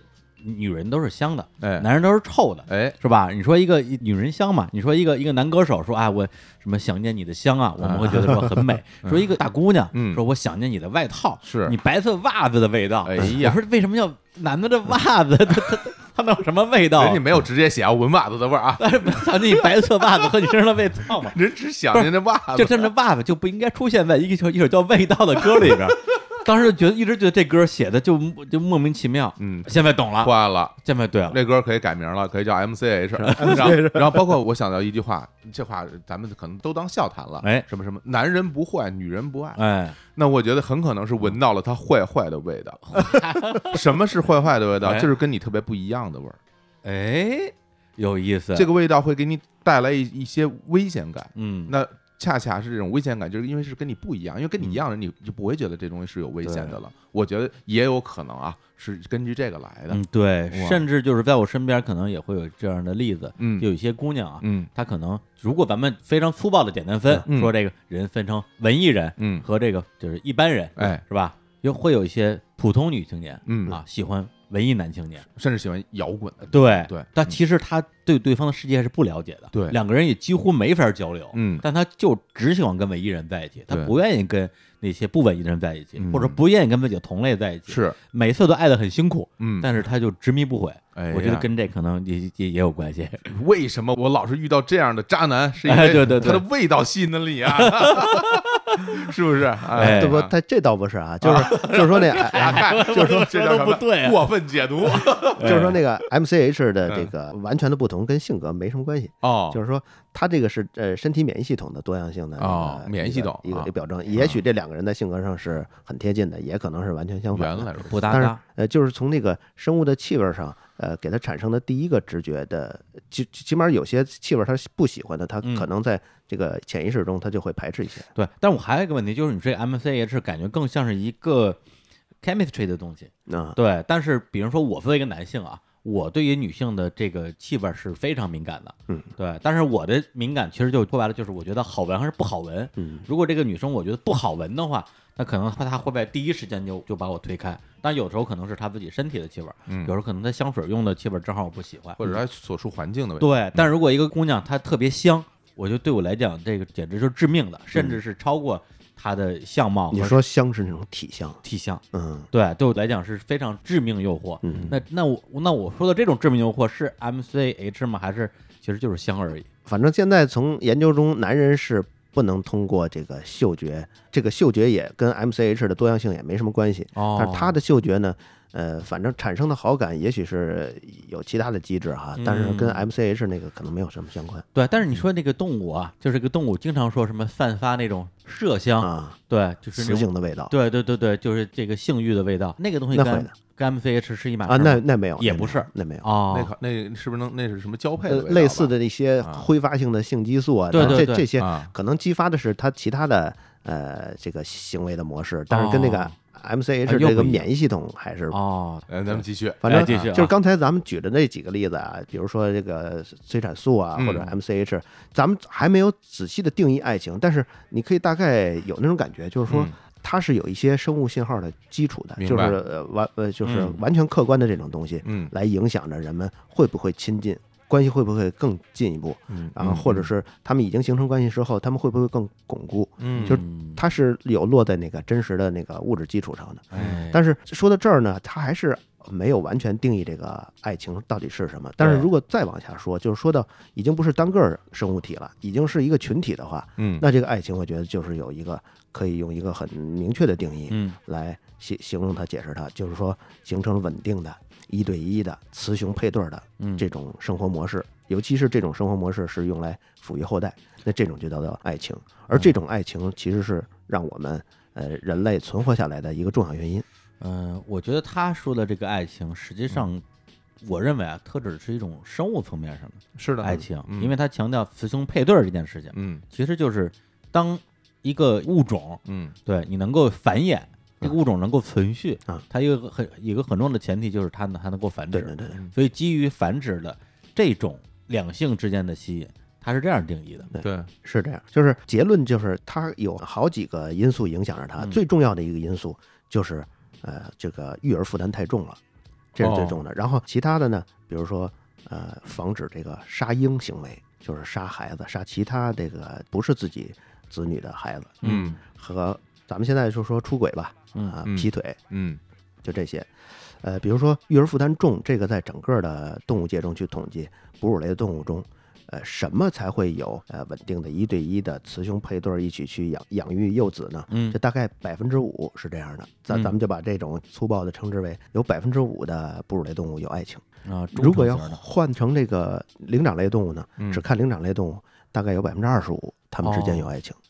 女人都是香的，哎，男人都是臭的，哎，是吧？你说一个女人香嘛？你说一个一个男歌手说啊，我什么想念你的香啊，我们会觉得说很美。说一个大姑娘，说我想念你的外套，是你白色袜子的味道。哎呀，我说为什么要男的的袜子？他他。它能有什么味道？人家没有直接写啊闻袜子的味儿啊，想念你白色袜子和你身上的味道嘛？人只想念那袜子，就这么袜子就不应该出现在一首一首叫《味道》的歌里边。当时就觉得一直觉得这歌写的就就莫名其妙。嗯，现在懂了，坏了，现在对了，那歌可以改名了，可以叫 M C H。然后包括我想到一句话，这话咱们可能都当笑谈了。哎，什么什么，男人不坏，女人不爱。哎，那我觉得很可能是闻到了他坏坏的味道。什么是坏坏的味道？就是跟你特别不一样的味儿。哎，有意思，这个味道会给你带来一一些危险感。嗯，那恰恰是这种危险感，就是因为是跟你不一样，因为跟你一样的，你就不会觉得这东西是有危险的了。我觉得也有可能啊，是根据这个来的。嗯，对，甚至就是在我身边，可能也会有这样的例子。嗯，有一些姑娘啊，嗯，她可能如果咱们非常粗暴的简单分，说这个人分成文艺人，嗯，和这个就是一般人，哎，是吧？又会有一些普通女青年，嗯啊，喜欢。文艺男青年，甚至喜欢摇滚的，对对，但其实他对对方的世界是不了解的，对，两个人也几乎没法交流，嗯，但他就只喜欢跟文艺人在一起，他不愿意跟那些不文艺的人在一起，或者不愿意跟自己的同类在一起，是每次都爱的很辛苦，嗯，但是他就执迷不悔，哎，我觉得跟这可能也也也有关系。为什么我老是遇到这样的渣男？是因为对对对，他的味道吸引了你啊。是不是？哎，对不？他这倒不是啊，就是 就是说那，就是说这叫不对，过分解读。就是说那个 M C H 的这个完全的不同跟性格没什么关系哦。就是说他这个是呃身体免疫系统的多样性的哦，免疫系统一个表征。也许这两个人在性格上是很贴近的，也可能是完全相反。原来不搭嘎。呃，就是从那个生物的气味上。呃，给他产生的第一个直觉的，起起码有些气味他不喜欢的，他可能在这个潜意识中他就会排斥一些。对，但是我还有一个问题，就是你这 M C H 感觉更像是一个 chemistry 的东西嗯。对，但是比如说我作为一个男性啊，我对于女性的这个气味是非常敏感的。嗯，对，但是我的敏感其实就说白了，就是我觉得好闻还是不好闻。嗯，如果这个女生我觉得不好闻的话。那可能他他会在第一时间就就把我推开，但有时候可能是他自己身体的气味，嗯，有时候可能他香水用的气味正好我不喜欢，或者他所处环境的问题。对，但如果一个姑娘她特别香，我觉得对我来讲这个简直就是致命的，甚至是超过她的相貌。你说香是那种体香，体香，嗯，对，对我来讲是非常致命诱惑。嗯，那那我那我说的这种致命诱惑是 M C H 吗？还是其实就是香而已？反正现在从研究中，男人是。不能通过这个嗅觉，这个嗅觉也跟 M C H 的多样性也没什么关系。哦，但是它的嗅觉呢，呃，反正产生的好感也许是有其他的机制哈，但是跟 M C H 那个可能没有什么相关。对，但是你说那个动物啊，就是个动物经常说什么散发那种麝香啊，对，就是雌性的味道。对对对对，就是这个性欲的味道，那个东西跟。跟 MCH 是一码啊？那那没有，也不是，那没有哦。那那是不是能那是什么交配的类似的那些挥发性的性激素啊？对对对，这这些可能激发的是它其他的呃这个行为的模式，但是跟那个 M C H 这个免疫系统还是哦。咱们继续，反正继续，就是刚才咱们举的那几个例子啊，比如说这个催产素啊，或者 M C H，咱们还没有仔细的定义爱情，但是你可以大概有那种感觉，就是说。它是有一些生物信号的基础的，就是呃完呃就是完全客观的这种东西，嗯，来影响着人们会不会亲近，关系会不会更进一步，嗯，然后或者是他们已经形成关系之后，他们会不会更巩固，嗯，就是它是有落在那个真实的那个物质基础上的，但是说到这儿呢，它还是没有完全定义这个爱情到底是什么。但是如果再往下说，就是说到已经不是单个生物体了，已经是一个群体的话，嗯，那这个爱情，我觉得就是有一个。可以用一个很明确的定义，嗯，来形形容它、解释它，就是说形成稳定的、一对一的、雌雄配对的这种生活模式，尤其是这种生活模式是用来抚育后代，那这种就叫做爱情。而这种爱情其实是让我们呃人类存活下来的一个重要原因。嗯，我觉得他说的这个爱情，实际上我认为啊，特指是一种生物层面上的是的爱情，因为他强调雌雄配对这件事情，嗯，其实就是当。一个物种，嗯，对你能够繁衍，这个物种能够存续啊，它一个很一个很重要的前提就是它呢还能够繁殖，对对对。所以基于繁殖的这种两性之间的吸引，它是这样定义的，对，是这样。就是结论就是它有好几个因素影响着它，最重要的一个因素就是呃这个育儿负担太重了，这是最重的。然后其他的呢，比如说呃防止这个杀婴行为，就是杀孩子、杀其他这个不是自己。子女的孩子，嗯，和咱们现在就说出轨吧，啊，劈腿，嗯，就这些，呃，比如说育儿负担重，这个在整个的动物界中去统计，哺乳类的动物中，呃，什么才会有呃稳定的一对一的雌雄配对一起去养养育幼子呢？嗯，这大概百分之五是这样的，咱咱们就把这种粗暴的称之为有百分之五的哺乳类动物有爱情啊。如果要换成这个灵长类动物呢，只看灵长类动物，大概有百分之二十五，它们之间有爱情。哦，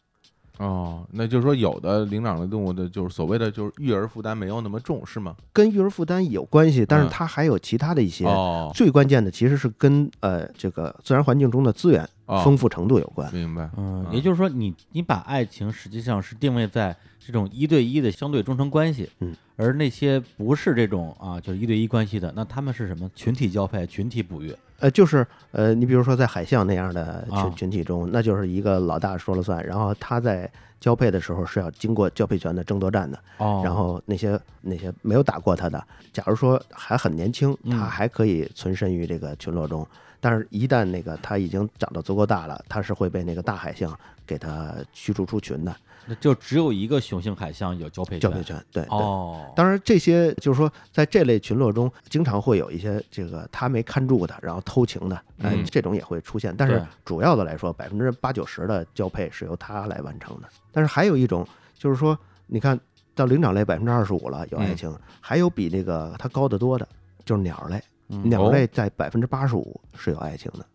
那就是说，有的灵长类动物的，就是所谓的，就是育儿负担没有那么重，是吗？跟育儿负担有关系，但是它还有其他的一些。哦，最关键的其实是跟呃这个自然环境中的资源丰富程度有关。明白。嗯，也就是说，你你把爱情实际上是定位在这种一对一的相对忠诚关系，嗯，而那些不是这种啊，就是一对一关系的，那他们是什么？群体交配、群体哺育。呃，就是呃，你比如说在海象那样的群群体中，那就是一个老大说了算，然后他在交配的时候是要经过交配权的争夺战的。哦，然后那些那些没有打过他的，假如说还很年轻，他还可以存身于这个群落中，但是一旦那个他已经长得足够大了，他是会被那个大海象给他驱逐出群的。那就只有一个雄性海象有交配交配权，对哦。当然，这些就是说，在这类群落中，经常会有一些这个他没看住的，然后偷情的，嗯，这种也会出现。但是主要的来说，百分之八九十的交配是由他来完成的。但是还有一种，就是说，你看到灵长类百分之二十五了有爱情，还有比那个它高得多的，就是鸟类，鸟类在百分之八十五是有爱情的。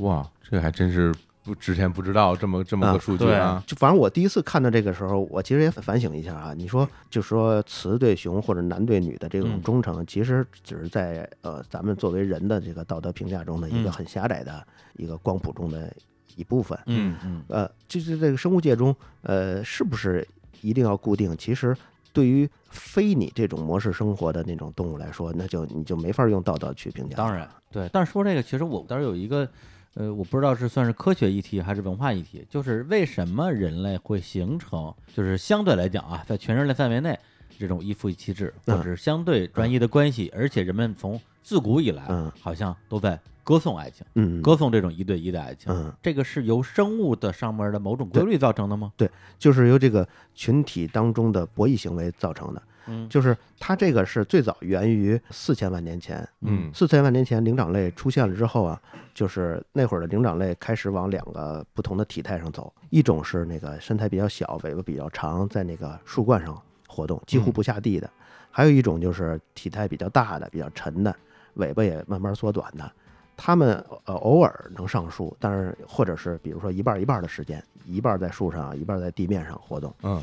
哇，这还真是。不，之前不知道这么这么个数据啊！就反正我第一次看到这个时候，我其实也反省一下啊。你说，就说雌对雄或者男对女的这种忠诚，其实只是在呃咱们作为人的这个道德评价中的一个很狭窄的一个光谱中的一部分。嗯嗯。呃，就是这个生物界中，呃，是不是一定要固定？其实对于非你这种模式生活的那种动物来说，那就你就没法用道德去评价。当然，对。但是说这个，其实我当时有一个。呃，我不知道是算是科学议题还是文化议题，就是为什么人类会形成，就是相对来讲啊，在全人类范围内这种一夫一妻制，或者是相对专一的关系，而且人们从自古以来，好像都在歌颂爱情，嗯，歌颂这种一对一的爱情，嗯，这个是由生物的上面的某种规律造成的吗？对，就是由这个群体当中的博弈行为造成的。嗯，就是它这个是最早源于四千万年前，嗯，四千万年前灵长类出现了之后啊，就是那会儿的灵长类开始往两个不同的体态上走，一种是那个身材比较小、尾巴比较长，在那个树冠上活动，几乎不下地的；还有一种就是体态比较大的、比较沉的，尾巴也慢慢缩短的。它们呃偶尔能上树，但是或者是比如说一半一半的时间，一半在树上，一半在地面上活动。嗯，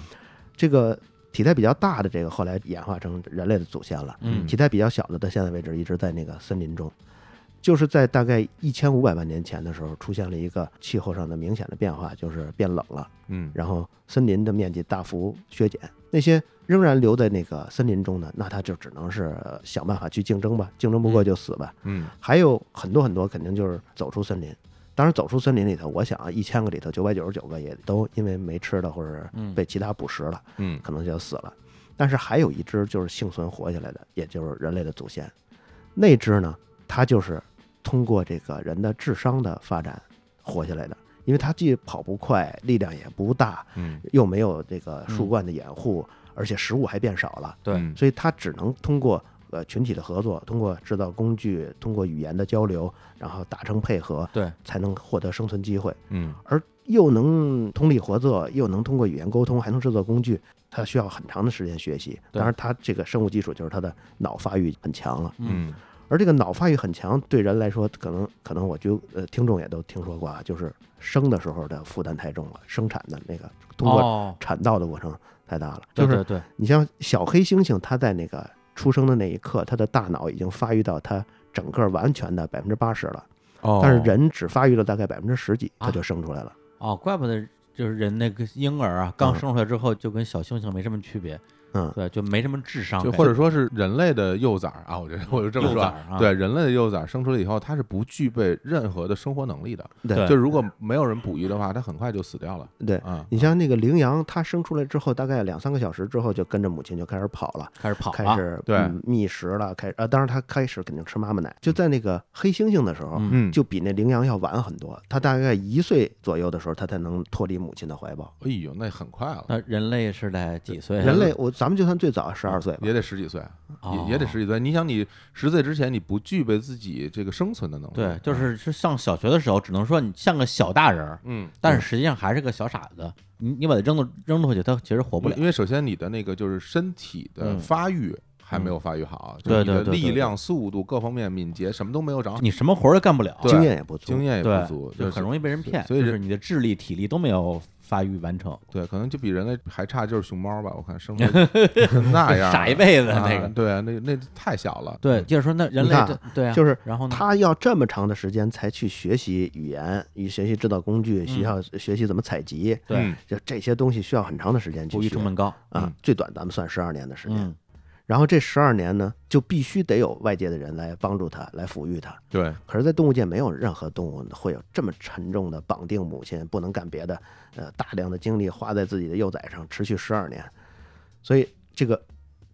这个。体态比较大的这个后来演化成人类的祖先了，嗯，体态比较小的到现在为止一直在那个森林中。就是在大概一千五百万年前的时候，出现了一个气候上的明显的变化，就是变冷了。嗯，然后森林的面积大幅削减，那些仍然留在那个森林中的，那他就只能是想办法去竞争吧，竞争不过就死吧。嗯，还有很多很多，肯定就是走出森林。当然，走出森林里头，我想啊，一千个里头九百九十九个也都因为没吃的或者被其他捕食了，嗯，可能就死了。但是还有一只就是幸存活下来的，也就是人类的祖先。那只呢，它就是通过这个人的智商的发展活下来的，因为它既跑不快，力量也不大，嗯，又没有这个树冠的掩护，而且食物还变少了，对，所以它只能通过呃群体的合作，通过制造工具，通过语言的交流，然后达成配合，对，才能获得生存机会。嗯，而又能通力合作，又能通过语言沟通，还能制作工具。它需要很长的时间学习，当然，它这个生物基础就是它的脑发育很强了。嗯，而这个脑发育很强，对人来说，可能可能我就呃，听众也都听说过啊，就是生的时候的负担太重了，生产的那个通过产道的过程太大了。就是对，你像小黑猩猩，它在那个出生的那一刻，他的大脑已经发育到他整个完全的百分之八十了。哦，但是人只发育了大概百分之十几，他就生出来了。哦，怪不得。就是人那个婴儿啊，刚生出来之后就跟小猩猩没什么区别。嗯，对，就没什么智商，就或者说是人类的幼崽啊，我觉得我就这么说，对，人类的幼崽生出来以后，它是不具备任何的生活能力的，对，就如果没有人哺育的话，它很快就死掉了，对，啊，你像那个羚羊，它生出来之后，大概两三个小时之后，就跟着母亲就开始跑了，开始跑，开始对觅食了，开啊，当然它开始肯定吃妈妈奶，就在那个黑猩猩的时候，嗯，就比那羚羊要晚很多，它大概一岁左右的时候，它才能脱离母亲的怀抱，哎呦，那很快了，那人类是在几岁？人类我咱们就算最早。十二岁也得十几岁，也也得十几岁。你想，你十岁之前你不具备自己这个生存的能力，对，就是是上小学的时候，只能说你像个小大人，嗯，但是实际上还是个小傻子。你你把它扔到扔出去，它其实活不了。因为首先你的那个就是身体的发育。还没有发育好，对对对，力量、速度各方面、敏捷什么都没有长，你什么活儿都干不了，经验也不足，经验也不足，就很容易被人骗。所以是你的智力、体力都没有发育完成。对，可能就比人类还差，就是熊猫吧？我看生活 那样，傻一辈子那个。对，那那太小了。对，就是说，那人类对，就是然后呢？他要这么长的时间才去学习语言，与学习制造工具，需要学习怎么采集。对，就这些东西需要很长的时间去学，成本高啊。最短咱们算十二年的时间。然后这十二年呢，就必须得有外界的人来帮助他，来抚育他。对。可是，在动物界，没有任何动物会有这么沉重的绑定母亲，不能干别的，呃，大量的精力花在自己的幼崽上，持续十二年。所以，这个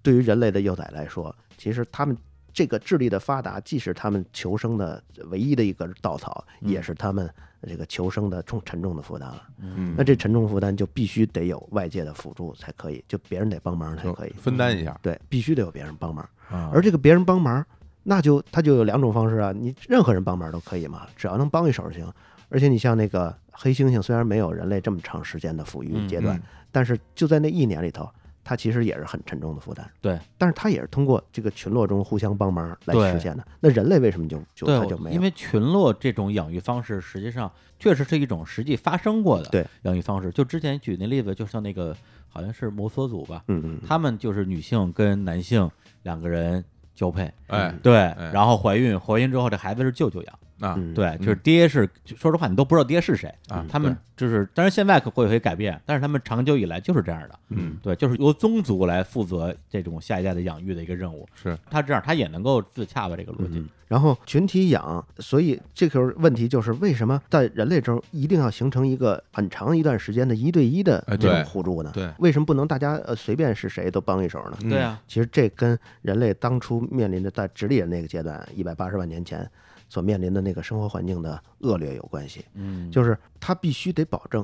对于人类的幼崽来说，其实他们这个智力的发达，既是他们求生的唯一的一个稻草，也是他们。这个求生的重沉重的负担了，嗯，那这沉重负担就必须得有外界的辅助才可以，就别人得帮忙才可以。分担一下，对，必须得有别人帮忙，而这个别人帮忙，那就他就有两种方式啊，你任何人帮忙都可以嘛，只要能帮一手就行。而且你像那个黑猩猩，虽然没有人类这么长时间的抚育阶段，但是就在那一年里头。它其实也是很沉重的负担，对，但是它也是通过这个群落中互相帮忙来实现的。那人类为什么就就它就没有？因为群落这种养育方式，实际上确实是一种实际发生过的对。养育方式。就之前举那例子，就像那个好像是摩梭族吧，嗯嗯，他们就是女性跟男性两个人交配，哎，对，然后怀孕，怀孕之后这孩子是舅舅养。啊，对，就是爹是，说实话，你都不知道爹是谁啊。他们就是，当然现在可会会改变，但是他们长久以来就是这样的。嗯，对，就是由宗族来负责这种下一代的养育的一个任务。是他这样，他也能够自洽吧？这个逻辑。然后群体养，所以这个问题就是为什么在人类中一定要形成一个很长一段时间的一对一的这种互助呢？对，为什么不能大家呃随便是谁都帮一手呢？对啊，其实这跟人类当初面临的在直立人那个阶段，一百八十万年前。所面临的那个生活环境的恶劣有关系，嗯，就是他必须得保证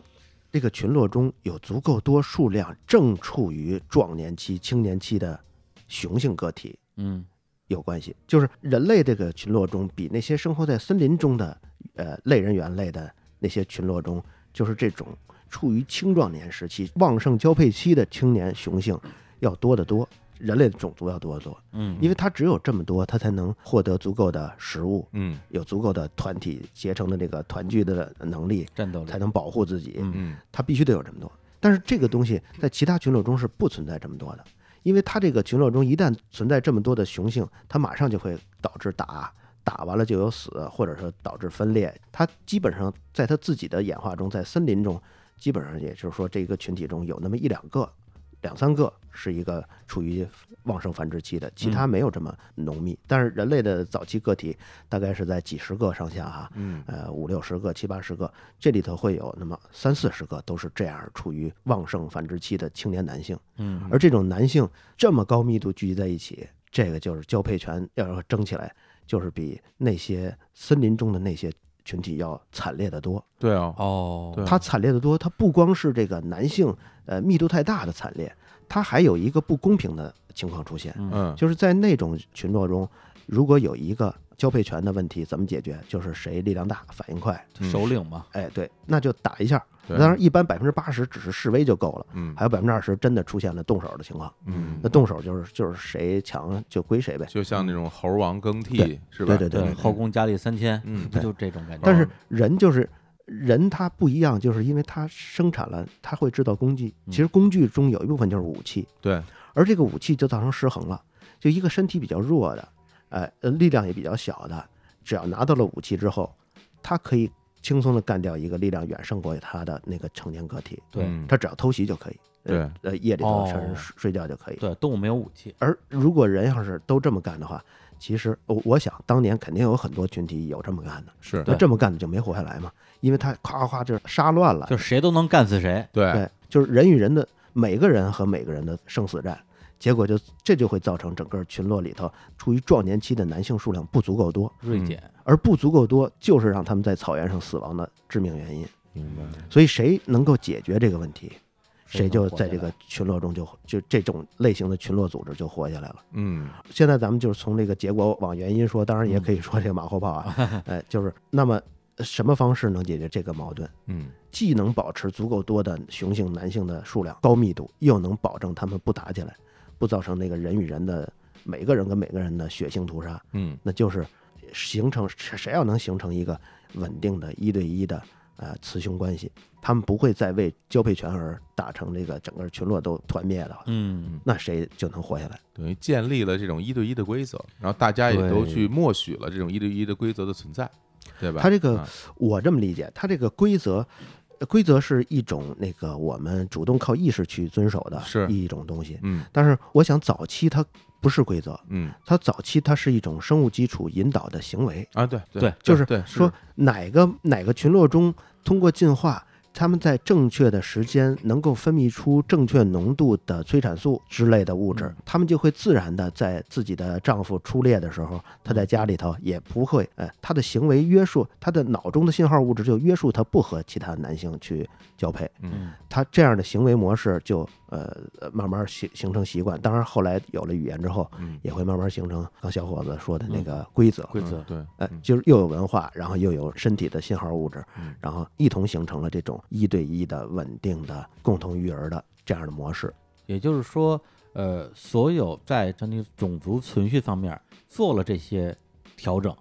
这个群落中有足够多数量正处于壮年期、青年期的雄性个体，嗯，有关系。就是人类这个群落中，比那些生活在森林中的呃类人猿类的那些群落中，就是这种处于青壮年时期、旺盛交配期的青年雄性要多得多。人类的种族要多得多，嗯，因为它只有这么多，它才能获得足够的食物，嗯，有足够的团体结成的这个团聚的能力，战斗力才能保护自己，嗯，它必须得有这么多。但是这个东西在其他群落中是不存在这么多的，因为它这个群落中一旦存在这么多的雄性，它马上就会导致打。打完了就有死，或者说导致分裂。它基本上在它自己的演化中，在森林中，基本上也就是说，这个群体中有那么一两个、两三个是一个处于旺盛繁殖期的，其他没有这么浓密。但是人类的早期个体大概是在几十个上下哈，嗯，呃，五六十个、七八十个，这里头会有那么三四十个都是这样处于旺盛繁殖期的青年男性。嗯，而这种男性这么高密度聚集在一起。这个就是交配权要要争起来，就是比那些森林中的那些群体要惨烈的多。对啊，哦，它惨烈的多，它不光是这个男性呃密度太大的惨烈，它还有一个不公平的情况出现。嗯，就是在那种群落中，如果有一个。交配权的问题怎么解决？就是谁力量大、反应快，首领嘛。哎，对，那就打一下。当然，一般百分之八十只是示威就够了。嗯，还有百分之二十真的出现了动手的情况。嗯，那动手就是就是谁强就归谁呗。就像那种猴王更替是吧？对对对，后宫佳丽三千，嗯，就这种感觉。但是人就是人，他不一样，就是因为他生产了，他会制造工具。其实工具中有一部分就是武器。对，而这个武器就造成失衡了。就一个身体比较弱的。哎，呃，力量也比较小的，只要拿到了武器之后，他可以轻松的干掉一个力量远胜过他的那个成年个体。对，他只要偷袭就可以。对，呃，夜里头趁人睡觉就可以。对，动物没有武器。而如果人要是都这么干的话，其实我我想当年肯定有很多群体有这么干的。是，那这么干的就没活下来嘛？因为他夸夸就杀乱了，就谁都能干死谁。对，对，就是人与人的每个人和每个人的生死战。结果就这就会造成整个群落里头处于壮年期的男性数量不足够多，锐减，而不足够多就是让他们在草原上死亡的致命原因。明白。所以谁能够解决这个问题，谁就在这个群落中就就这种类型的群落组织就活下来了。嗯，现在咱们就是从这个结果往原因说，当然也可以说这个马后炮啊，哎，就是那么什么方式能解决这个矛盾？嗯，既能保持足够多的雄性男性的数量高密度，又能保证他们不打起来。不造成那个人与人的每个人跟每个人的血腥屠杀，嗯，那就是形成谁要能形成一个稳定的一对一的呃雌雄关系，他们不会再为交配权而打成这个整个群落都团灭的话，嗯，那谁就能活下来？等于建立了这种一对一的规则，然后大家也都去默许了这种一对一的规则的存在，对吧？他这个我这么理解，他这个规则。规则是一种那个我们主动靠意识去遵守的是一种东西，嗯，但是我想早期它不是规则，嗯，它早期它是一种生物基础引导的行为啊，对对，就是对说哪个哪个群落中通过进化。他们在正确的时间能够分泌出正确浓度的催产素之类的物质，他们就会自然的在自己的丈夫出猎的时候，他在家里头也不会，哎，他的行为约束他的脑中的信号物质就约束他不和其他男性去交配，嗯，他这样的行为模式就呃慢慢形形成习惯。当然后来有了语言之后，也会慢慢形成刚小伙子说的那个规则，规则对，哎，就是又有文化，然后又有身体的信号物质，然后一同形成了这种。一对一的稳定的共同育儿的这样的模式，也就是说，呃，所有在整体种族存续方面做了这些调整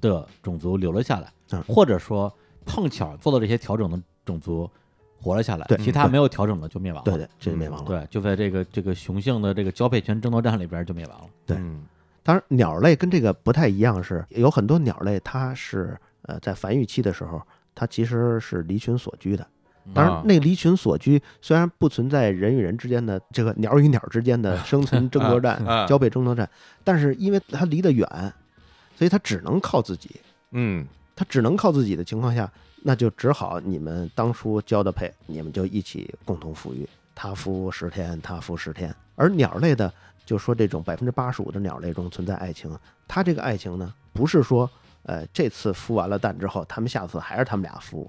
的种族留了下来，嗯，或者说碰巧做了这些调整的种族活了下来，对，其他没有调整的就灭亡了，对对，这就灭亡了，对，就在这个这个雄性的这个交配权争夺战里边就灭亡了，对。当然，鸟类跟这个不太一样，是有很多鸟类它是呃在繁育期的时候。它其实是离群所居的，当然，那离群所居虽然不存在人与人之间的这个鸟与鸟之间的 生存争夺战、交配争夺战，但是因为它离得远，所以它只能靠自己。嗯，它只能靠自己的情况下，那就只好你们当初交的配，你们就一起共同抚育，他孵十天，它孵十天。而鸟类的，就说这种百分之八十五的鸟类中存在爱情，它这个爱情呢，不是说。呃，这次孵完了蛋之后，他们下次还是他们俩孵，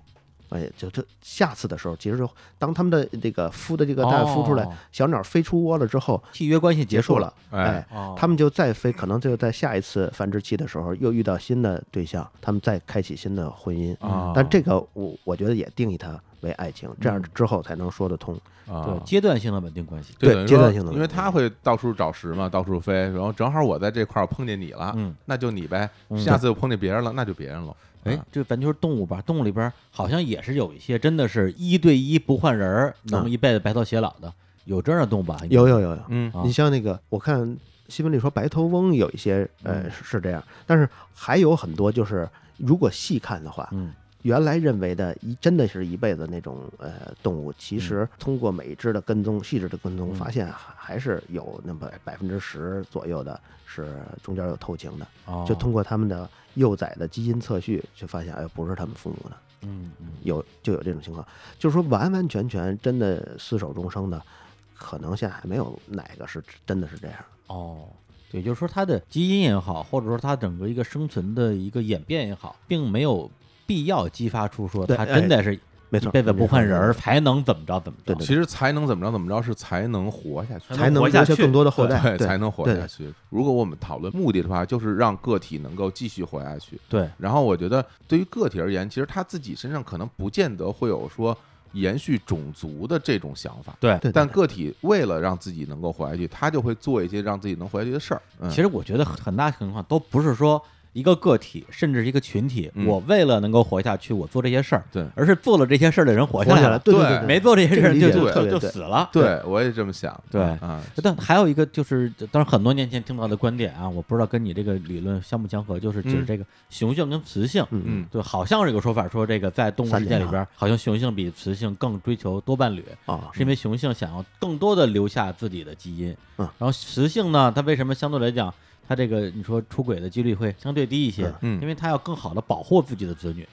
哎，就这下次的时候，其实就当他们的这个孵的这个蛋孵出来，小鸟飞出窝了之后，契约关系结束了，哎，他们就再飞，可能就在下一次繁殖期的时候又遇到新的对象，他们再开启新的婚姻。但这个我我觉得也定义它为爱情，这样之后才能说得通。对阶段性的稳定关系，对阶段性的，因为他会到处找食嘛，到处飞，然后正好我在这块儿碰见你了，嗯，那就你呗。下次又碰见别人了，那就别人了。哎，这咱就是动物吧，动物里边好像也是有一些真的是一对一不换人，能一辈子白头偕老的，有这样的动物吧？有有有有，嗯，你像那个，我看新闻里说白头翁有一些呃是这样，但是还有很多就是如果细看的话，嗯。原来认为的一真的是一辈子那种呃动物，其实通过每一只的跟踪、细致的跟踪，发现还是有那么百分之十左右的是中间有偷情的。就通过他们的幼崽的基因测序，就发现哎不是他们父母的。嗯嗯，有就有这种情况，就是说完完全全真的厮守终生的，可能现在还没有哪个是真的是这样。哦，也就是说它的基因也好，或者说它整个一个生存的一个演变也好，并没有。必要激发出说他真的是没错，辈子不换人儿才能怎么着怎么着？其实才能怎么着怎么着是才能活下去，才能活下去更多的后代，对，才能活下去。如果我们讨论目的的话，就是让个体能够继续活下去。对。然后我觉得对于个体而言，其实他自己身上可能不见得会有说延续种族的这种想法。对。但个体为了让自己能够活下去，他就会做一些让自己能活下去的事儿。其实我觉得很大情况都不是说。一个个体，甚至是一个群体，我为了能够活下去，我做这些事儿，对，而是做了这些事儿的人活下来了，对，没做这些事儿就就就死了，对，我也这么想，对啊。但还有一个就是，当然很多年前听到的观点啊，我不知道跟你这个理论相不相合，就是指这个雄性跟雌性，嗯，对，好像有个说法说这个在动物世界里边，好像雄性比雌性更追求多伴侣啊，是因为雄性想要更多的留下自己的基因，嗯，然后雌性呢，它为什么相对来讲？他这个你说出轨的几率会相对低一些，嗯，因为他要更好的保护自己的子女，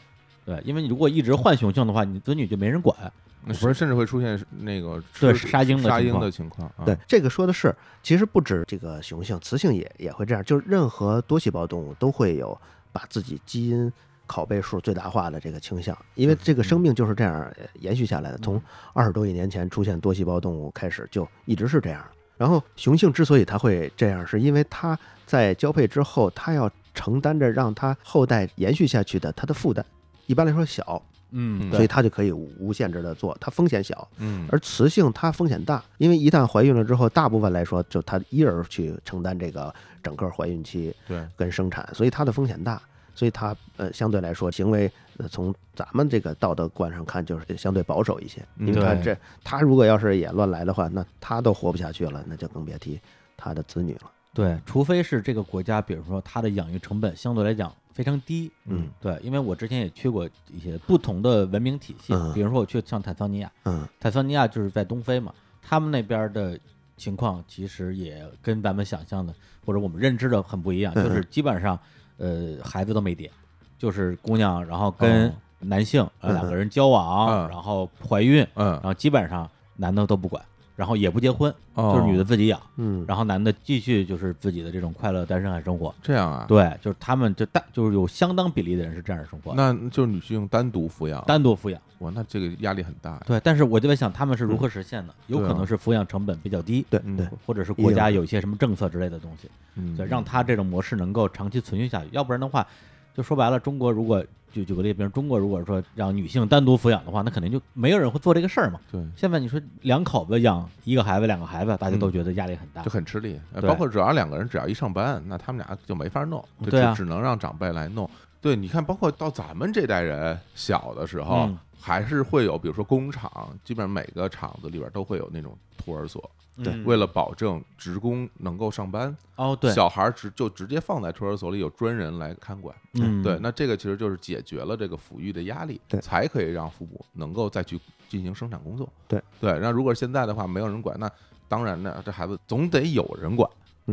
对，因为你如果一直换雄性的话，你子女就没人管，不是，甚至会出现那个对杀婴的杀婴的情况。对，这个说的是，其实不止这个雄性，雌性也也会这样，就是任何多细胞动物都会有把自己基因拷贝数最大化的这个倾向，因为这个生命就是这样延续下来的，从二十多亿年前出现多细胞动物开始，就一直是这样。然后雄性之所以它会这样，是因为它在交配之后，它要承担着让它后代延续下去的它的负担，一般来说小，嗯，所以它就可以无限制的做，它风险小，嗯，而雌性它风险大，因为一旦怀孕了之后，大部分来说就它一人去承担这个整个怀孕期对跟生产，所以它的风险大。所以他呃相对来说行为呃从咱们这个道德观上看就是相对保守一些，因为他这他如果要是也乱来的话，那他都活不下去了，那就更别提他的子女了。对，除非是这个国家，比如说他的养育成本相对来讲非常低，嗯，对，因为我之前也去过一些不同的文明体系，比如说我去像坦桑尼亚，嗯，坦桑尼亚就是在东非嘛，他们那边的情况其实也跟咱们想象的或者我们认知的很不一样，就是基本上。呃，孩子都没点，就是姑娘，然后跟男性呃两个人交往，然后怀孕，嗯，然后基本上男的都不管，然后也不结婚，就是女的自己养，嗯，然后男的继续就是自己的这种快乐单身汉生活。这样啊？对，就是他们就大就是有相当比例的人是这样生活。那就是女性单独抚养，单独抚养，哇，那这个压力很大。对，但是我就在想，他们是如何实现的？有可能是抚养成本比较低，对对，或者是国家有一些什么政策之类的东西。嗯，对，让他这种模式能够长期存续下去，要不然的话，就说白了，中国如果就举个例，比如中国如果说让女性单独抚养的话，那肯定就没有人会做这个事儿嘛。对，现在你说两口子养一个孩子、两个孩子，大家都觉得压力很大，就很吃力。包括只要两个人只要一上班，那他们俩就没法弄，就只能让长辈来弄。对，你看，包括到咱们这代人小的时候，还是会有，比如说工厂，基本上每个厂子里边都会有那种托儿所。对，为了保证职工能够上班，哦，对，小孩直就直接放在托儿所里，有专人来看管。嗯，对，那这个其实就是解决了这个抚育的压力，对，才可以让父母能够再去进行生产工作。对，对。那如果现在的话没有人管，那当然呢，这孩子总得有人管，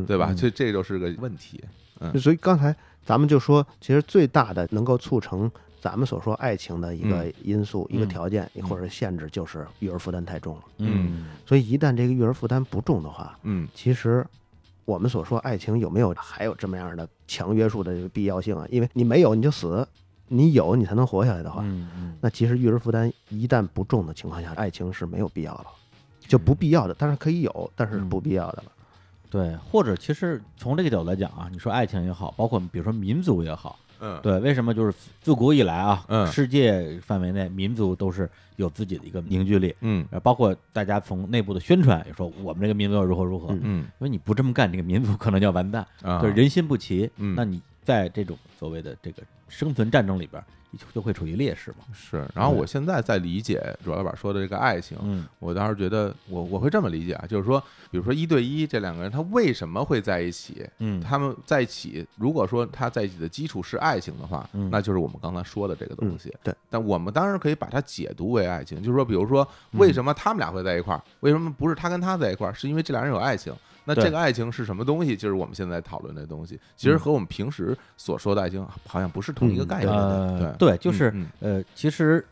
对吧？所以这就是个问题。嗯，所以刚才咱们就说，其实最大的能够促成。咱们所说爱情的一个因素、一个条件或者限制，就是育儿负担太重了。嗯，所以一旦这个育儿负担不重的话，嗯，其实我们所说爱情有没有还有这么样的强约束的必要性啊？因为你没有你就死，你有你才能活下来的话，嗯嗯，那其实育儿负担一旦不重的情况下，爱情是没有必要了，就不必要的，但是可以有，但是不必要的了。对，或者其实从这个角度来讲啊，你说爱情也好，包括比如说民族也好。嗯，对，为什么就是自古以来啊，嗯，世界范围内民族都是有自己的一个凝聚力，嗯，包括大家从内部的宣传也说我们这个民族要如何如何，嗯，因为你不这么干，这个民族可能就要完蛋，就是人心不齐，嗯，那你在这种所谓的这个生存战争里边，就会处于劣势嘛。是。然后我现在在理解主老板说的这个爱情，嗯，我当时觉得我我会这么理解啊，就是说，比如说一对一这两个人他为什么会在一起？嗯，他们在一起，如果说他在一起的基础是爱情的话，那就是我们刚才说的这个东西。对。但我们当然可以把它解读为爱情，就是说，比如说为什么他们俩会在一块儿？为什么不是他跟他在一块儿？是因为这俩人有爱情。那这个爱情是什么东西？就是我们现在讨论的东西，其实和我们平时所说的爱情好像不是同一个概念。对对，就是呃，其实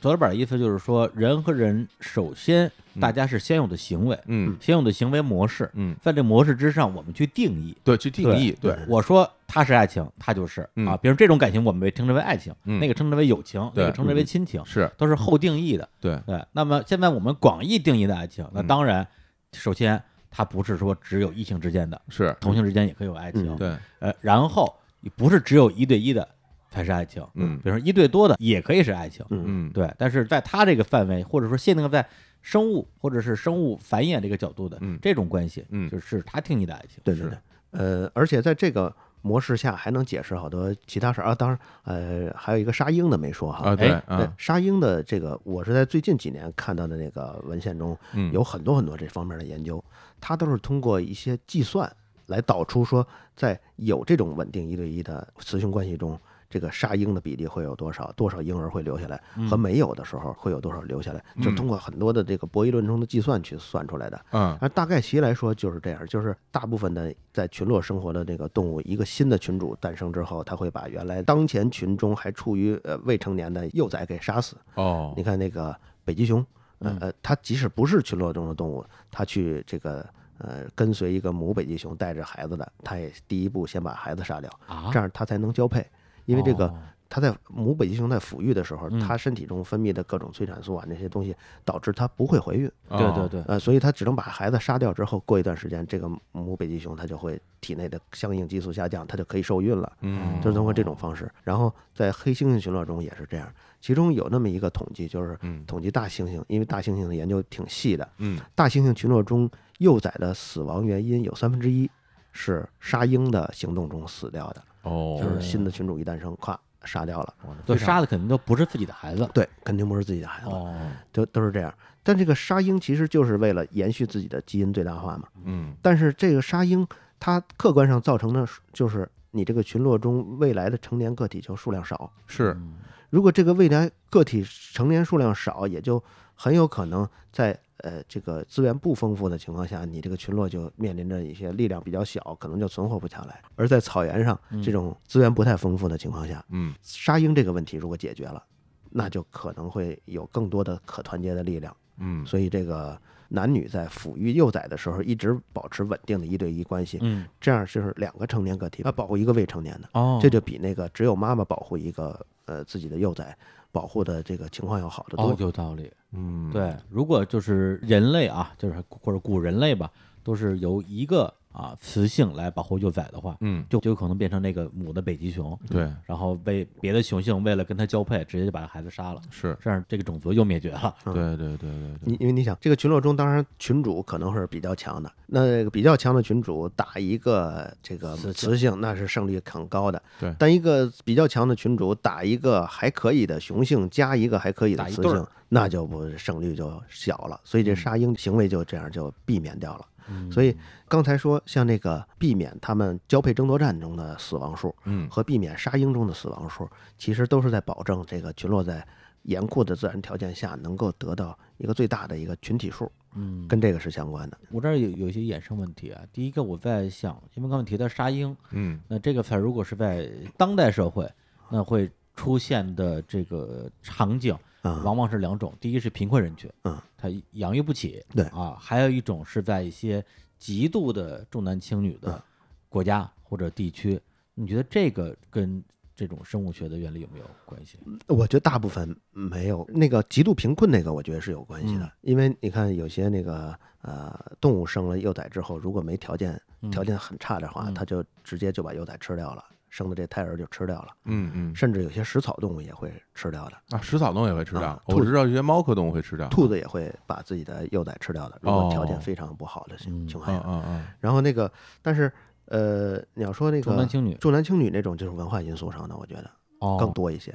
左老板的意思就是说，人和人首先大家是先有的行为，嗯，先有的行为模式，嗯，在这模式之上，我们去定义，对，去定义。对，我说它是爱情，它就是啊。比如这种感情，我们被称之为爱情，那个称之为友情，那个称之为亲情，是都是后定义的。对对。那么现在我们广义定义的爱情，那当然首先。它不是说只有异性之间的，是同性之间也可以有爱情，对，呃，然后不是只有一对一的才是爱情，嗯，比如说一对多的也可以是爱情，嗯，对，但是在它这个范围或者说限定在生物或者是生物繁衍这个角度的这种关系，嗯，就是它定义的爱情，对对对，呃，而且在这个模式下还能解释好多其他事儿。啊，当然，呃，还有一个沙鹰的没说哈，啊，对，沙鹰的这个我是在最近几年看到的那个文献中，有很多很多这方面的研究。它都是通过一些计算来导出说，在有这种稳定一对一的雌雄关系中，这个杀婴的比例会有多少，多少婴儿会留下来，和没有的时候会有多少留下来，就通过很多的这个博弈论中的计算去算出来的。嗯，而大概其来说就是这样，就是大部分的在群落生活的这个动物，一个新的群主诞生之后，它会把原来当前群中还处于呃未成年的幼崽给杀死。哦，你看那个北极熊。呃，它即使不是群落中的动物，它去这个呃跟随一个母北极熊带着孩子的，它也第一步先把孩子杀掉，这样它才能交配。因为这个，它在母北极熊在抚育的时候，它身体中分泌的各种催产素啊那些东西，导致它不会怀孕。对对对。呃，所以它只能把孩子杀掉之后，过一段时间，这个母北极熊它就会体内的相应激素下降，它就可以受孕了。嗯，就是通过这种方式。然后在黑猩猩群落中也是这样。其中有那么一个统计，就是统计大猩猩，因为大猩猩的研究挺细的。嗯，大猩猩群落中幼崽的死亡原因有三分之一是杀婴的行动中死掉的。哦，就是新的群主一诞生，咵杀掉了。对，杀的肯定都不是自己的孩子。对，肯定不是自己的孩子。哦，都都是这样。但这个杀婴其实就是为了延续自己的基因最大化嘛。嗯。但是这个杀婴，它客观上造成的就是你这个群落中未来的成年个体就数量少。是。如果这个未来个体成年数量少，也就很有可能在呃这个资源不丰富的情况下，你这个群落就面临着一些力量比较小，可能就存活不下来。而在草原上这种资源不太丰富的情况下，嗯，沙鹰这个问题如果解决了，那就可能会有更多的可团结的力量。嗯，所以这个男女在抚育幼崽的时候，一直保持稳定的一对一关系，嗯，这样就是两个成年个体要保护一个未成年的，哦，这就比那个只有妈妈保护一个。呃，自己的幼崽保护的这个情况要好得多，有道理。嗯，对，如果就是人类啊，就是或者古人类吧，都是由一个。啊，雌性来保护幼崽的话，嗯，就就有可能变成那个母的北极熊，对，然后被别的雄性为了跟它交配，直接就把孩子杀了，是。这样，这个种族又灭绝了。对对对对对，你因为你想，这个群落中当然群主可能是比较强的，那比较强的群主打一个这个雌性，那是胜率很高的。对，但一个比较强的群主打一个还可以的雄性加一个还可以的雌性，那就不胜率就小了，所以这杀婴行为就这样就避免掉了。所以刚才说，像那个避免他们交配争夺战中的死亡数，嗯，和避免杀鹰中的死亡数，其实都是在保证这个群落在严酷的自然条件下能够得到一个最大的一个群体数，嗯，跟这个是相关的。我这儿有有一些衍生问题啊。第一个，我在想，因为刚才提到杀鹰，嗯，那这个词如果是在当代社会，那会出现的这个场景，往往是两种：第一是贫困人群，嗯，他养育不起，对啊；还有一种是在一些极度的重男轻女的国家或者地区。你觉得这个跟这种生物学的原理有没有关系？我觉得大部分没有。那个极度贫困那个，我觉得是有关系的，因为你看有些那个呃动物生了幼崽之后，如果没条件，条件很差的话，它就直接就把幼崽吃掉了。生的这胎儿就吃掉了，嗯嗯，甚至有些食草动物也会吃掉的啊，食草动物也会吃掉。我知道一些猫科动物会吃掉，兔子也会把自己的幼崽吃掉的。如果条件非常不好的情况下，嗯嗯。然后那个，但是呃，你要说那个重男轻女，重男轻女那种就是文化因素上的，我觉得更多一些。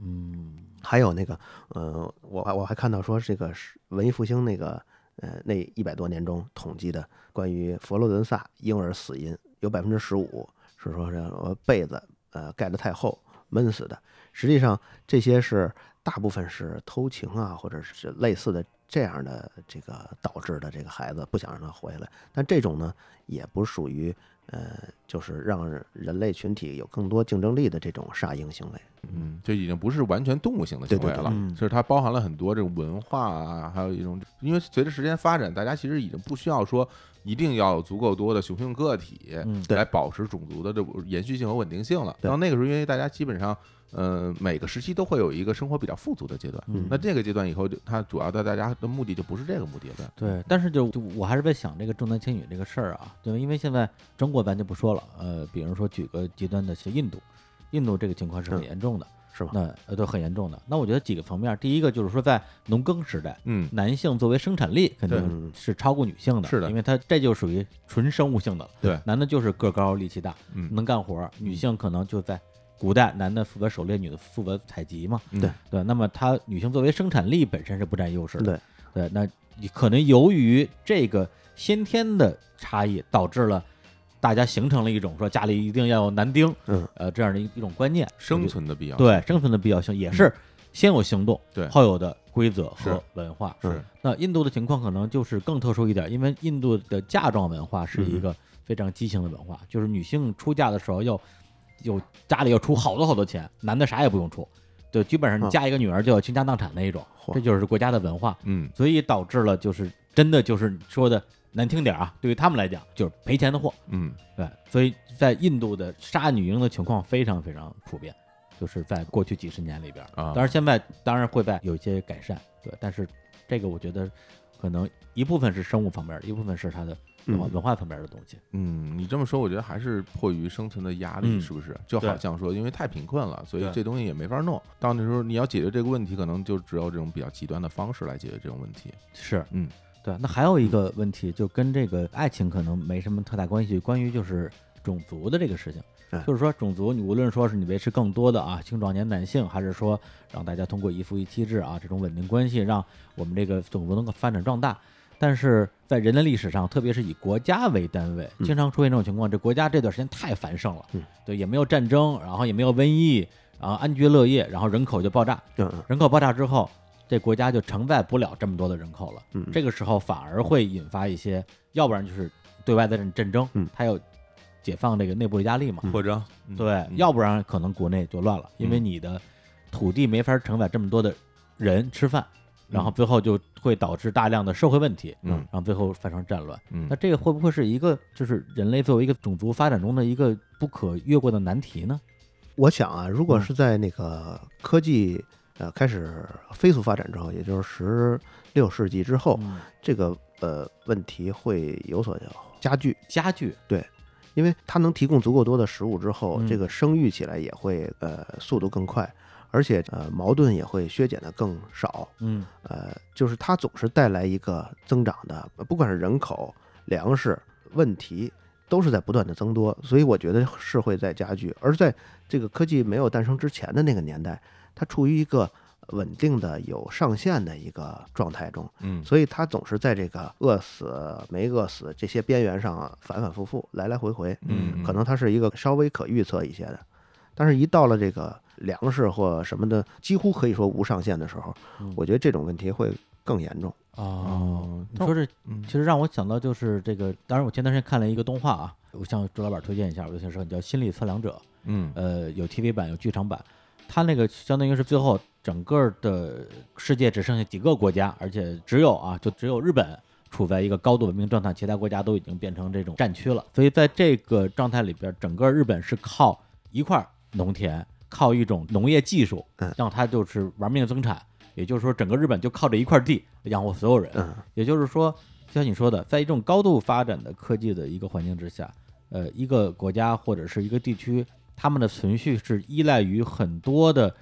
嗯，还有那个，呃，我我还看到说这个是文艺复兴那个，呃，那一百多年中统计的关于佛罗伦萨婴儿死因，有百分之十五是说这被子呃盖得太厚闷死的。实际上这些是大部分是偷情啊，或者是类似的这样的这个导致的这个孩子不想让他活下来。但这种呢，也不属于。呃，就是让人类群体有更多竞争力的这种杀婴行为，嗯，就已经不是完全动物性的行为了，就是它包含了很多这种文化啊，还有一种，因为随着时间发展，大家其实已经不需要说一定要有足够多的雄性个体来保持种族的这延续性和稳定性了。到那个时候，因为大家基本上。呃，每个时期都会有一个生活比较富足的阶段。那这个阶段以后，就它主要的大家的目的就不是这个目的了。对，但是就就我还是在想这个重男轻女这个事儿啊，就，因为现在中国咱就不说了，呃，比如说举个极端的，像印度，印度这个情况是很严重的，是吧？那呃都很严重的。那我觉得几个层面，第一个就是说在农耕时代，嗯，男性作为生产力肯定是超过女性的，是的，因为他这就属于纯生物性的了。对，男的就是个高力气大，能干活，女性可能就在。古代男的负责狩猎，女的负责采集嘛？对对。那么他女性作为生产力本身是不占优势的。对对。那你可能由于这个先天的差异，导致了大家形成了一种说家里一定要有男丁，嗯。呃这样的一一种观念，生存的必要对生存的必要性也是先有行动，对。后有的规则和文化。是。那印度的情况可能就是更特殊一点，因为印度的嫁妆文化是一个非常畸形的文化，就是女性出嫁的时候要。有家里要出好多好多钱，男的啥也不用出，对，基本上你嫁一个女儿就要倾家荡产那一种，这就是国家的文化，嗯，所以导致了就是真的就是说的难听点啊，对于他们来讲就是赔钱的货，嗯，对，所以在印度的杀女婴的情况非常非常普遍，就是在过去几十年里边啊，当然现在当然会在有一些改善，对，但是这个我觉得可能一部分是生物方面的，一部分是它的。文文化方面的东西，嗯，你这么说，我觉得还是迫于生存的压力，是不是？就好像说，因为太贫困了，所以这东西也没法弄。到那时候，你要解决这个问题，可能就只有这种比较极端的方式来解决这种问题。是，嗯，对。那还有一个问题，就跟这个爱情可能没什么特大关系，关于就是种族的这个事情。就是说，种族，你无论说是你维持更多的啊青壮年男性，还是说让大家通过一夫一妻制啊这种稳定关系，让我们这个种族能够发展壮大。但是在人类历史上，特别是以国家为单位，经常出现这种情况。这国家这段时间太繁盛了，对，也没有战争，然后也没有瘟疫，然后安居乐业，然后人口就爆炸。人口爆炸之后，这国家就承载不了这么多的人口了。这个时候反而会引发一些，要不然就是对外的战战争，它要解放这个内部的压力嘛，扩张。对，要不然可能国内就乱了，因为你的土地没法承载这么多的人吃饭。然后最后就会导致大量的社会问题，嗯，然后最后发生战乱，嗯，那这个会不会是一个就是人类作为一个种族发展中的一个不可越过的难题呢？我想啊，如果是在那个科技呃开始飞速发展之后，也就是十六世纪之后，这个呃问题会有所加剧，加剧，对，因为它能提供足够多的食物之后，这个生育起来也会呃速度更快。而且，呃，矛盾也会削减的更少。嗯，呃，就是它总是带来一个增长的，不管是人口、粮食问题，都是在不断的增多。所以我觉得是会在加剧。而在这个科技没有诞生之前的那个年代，它处于一个稳定的、有上限的一个状态中。嗯，所以它总是在这个饿死没饿死这些边缘上反反复复、来来回回。嗯，可能它是一个稍微可预测一些的。但是，一到了这个粮食或什么的几乎可以说无上限的时候，我觉得这种问题会更严重。哦，你说这其实让我想到就是这个。当然，我前段时间看了一个动画啊，我向朱老板推荐一下，我就想说叫《心理测量者》。嗯，呃，有 TV 版，有剧场版。它那个相当于是最后整个的世界只剩下几个国家，而且只有啊，就只有日本处在一个高度文明状态，其他国家都已经变成这种战区了。所以在这个状态里边，整个日本是靠一块。农田靠一种农业技术，让它就是玩命增产，也就是说，整个日本就靠这一块地养活所有人。也就是说，像你说的，在一种高度发展的科技的一个环境之下，呃，一个国家或者是一个地区，他们的存续是依赖于很多的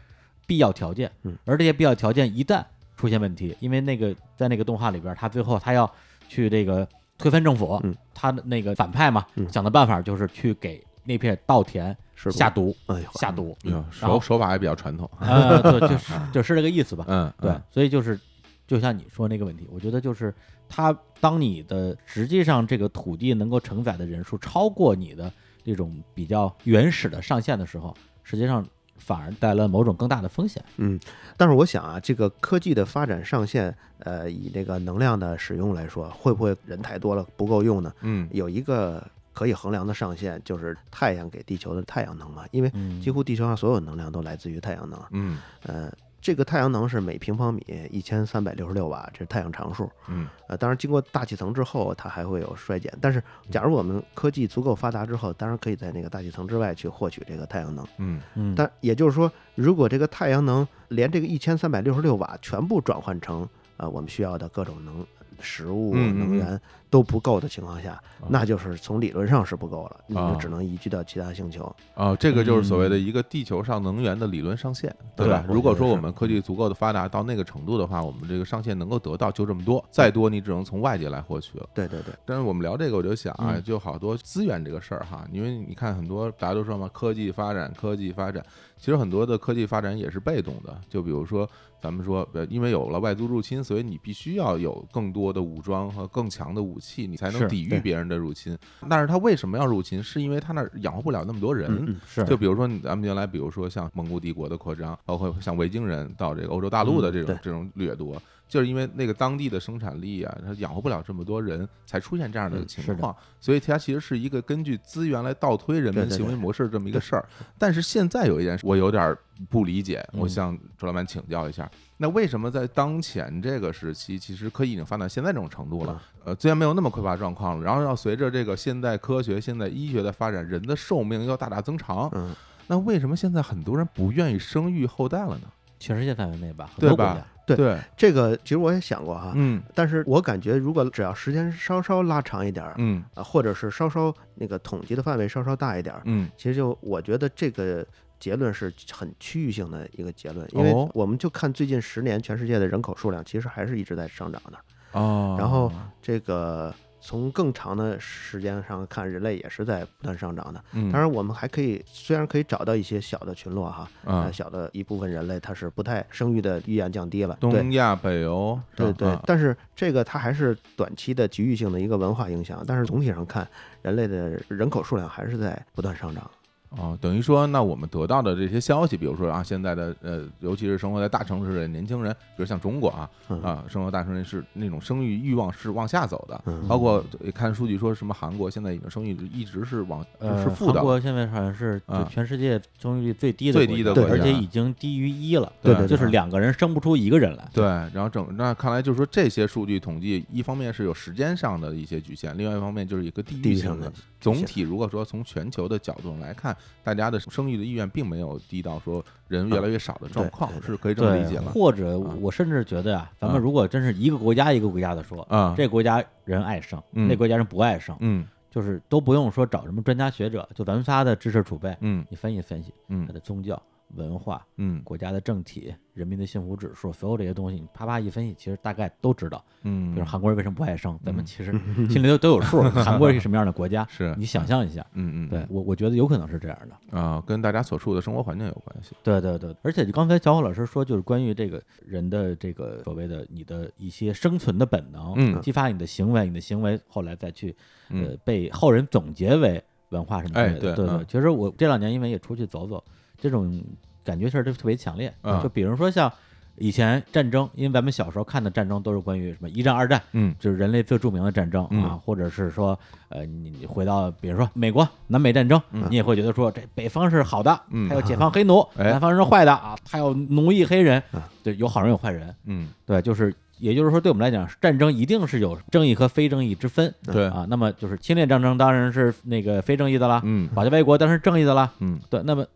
必要条件。而这些必要条件一旦出现问题，因为那个在那个动画里边，他最后他要去这个推翻政府，他的那个反派嘛，想的办法就是去给。那片稻田下毒，哎下毒，手手法也比较传统啊，对，就是就是这个意思吧。嗯，对，所以就是就像你说那个问题，我觉得就是他当你的实际上这个土地能够承载的人数超过你的这种比较原始的上限的时候，实际上。反而带来了某种更大的风险。嗯，但是我想啊，这个科技的发展上限，呃，以这个能量的使用来说，会不会人太多了不够用呢？嗯，有一个可以衡量的上限，就是太阳给地球的太阳能嘛，因为几乎地球上所有能量都来自于太阳能。嗯，呃。这个太阳能是每平方米一千三百六十六瓦，这是太阳常数。嗯，呃，当然经过大气层之后，它还会有衰减。但是，假如我们科技足够发达之后，当然可以在那个大气层之外去获取这个太阳能。嗯嗯。但也就是说，如果这个太阳能连这个一千三百六十六瓦全部转换成呃我们需要的各种能食物能源。都不够的情况下，那就是从理论上是不够了，你就只能移居到其他星球。啊，这个就是所谓的一个地球上能源的理论上限，对吧？如果说我们科技足够的发达到那个程度的话，我们这个上限能够得到就这么多，再多你只能从外界来获取了。对对对。但是我们聊这个，我就想啊，就好多资源这个事儿哈，因为你看很多大家都说嘛，科技发展，科技发展，其实很多的科技发展也是被动的。就比如说咱们说，呃，因为有了外族入侵，所以你必须要有更多的武装和更强的武器，你才能抵。御别人的入侵，但是他为什么要入侵？是因为他那儿养活不了那么多人。是，就比如说咱们原来，比如说像蒙古帝国的扩张，包括像维京人到这个欧洲大陆的这种这种掠夺，就是因为那个当地的生产力啊，它养活不了这么多人，才出现这样的情况。所以它其实是一个根据资源来倒推人们行为模式这么一个事儿。但是现在有一件事，我有点不理解，我向周老板请教一下。那为什么在当前这个时期，其实科技已经发展到现在这种程度了，呃，资源没有那么匮乏状况了，然后要随着这个现代科学、现代医学的发展，人的寿命要大大增长，嗯，那为什么现在很多人不愿意生育后代了呢？全世界范围内吧，对吧？对，这个其实我也想过哈，嗯，但是我感觉如果只要时间稍稍拉长一点儿，嗯。啊，或者是稍稍那个统计的范围稍稍大一点儿，嗯，其实就我觉得这个。结论是很区域性的一个结论，因为我们就看最近十年全世界的人口数量，其实还是一直在上涨的。哦，然后这个从更长的时间上看，人类也是在不断上涨的。嗯，当然我们还可以，虽然可以找到一些小的群落哈，啊，小的一部分人类，它是不太生育的意愿降低了。东亚、北欧，对对。但是这个它还是短期的局域性的一个文化影响，但是总体上看，人类的人口数量还是在不断上涨。哦，等于说，那我们得到的这些消息，比如说啊，现在的呃，尤其是生活在大城市的年轻人，比如像中国啊，啊，生活大城市是那种生育欲望是往下走的，包括看数据说什么韩国现在已经生育一直是往是负的，韩国现在好像是全世界生育率最低的最低的国家，而且已经低于一了，对，就是两个人生不出一个人来，对，然后整那看来就是说这些数据统计，一方面是有时间上的一些局限，另外一方面就是一个地域性的。总体如果说从全球的角度来看，大家的生育的意愿并没有低到说人越来越少的状况，是可以这么理解吗？或者我甚至觉得呀，咱们如果真是一个国家一个国家的说，啊，这国家人爱生，那国家人不爱生，嗯，就是都不用说找什么专家学者，就咱们仨的知识储备，嗯，你分析分析，嗯，他的宗教。文化，嗯，国家的政体，人民的幸福指数，所有这些东西，你啪啪一分析，其实大概都知道。嗯，比如韩国人为什么不爱生，咱们其实心里都都有数。韩国是什么样的国家？是你想象一下。嗯嗯，对我我觉得有可能是这样的啊，跟大家所处的生活环境有关系。对对对，而且刚才小虎老师说，就是关于这个人的这个所谓的你的一些生存的本能，嗯，激发你的行为，你的行为后来再去呃被后人总结为文化什么之类的。对对，其实我这两年因为也出去走走，这种。感觉是就特别强烈，就比如说像以前战争，因为咱们小时候看的战争都是关于什么一战、二战，嗯，就是人类最著名的战争啊，或者是说，呃，你回到比如说美国南北战争，你也会觉得说这北方是好的，还要解放黑奴，南方人是坏的啊，他要奴役黑人，对，有好人有坏人，嗯，对，就是也就是说，对我们来讲，战争一定是有正义和非正义之分，对。啊，那么就是侵略战争当然是那个非正义的啦，嗯，保家卫国当然是正义的啦，嗯，对，那么。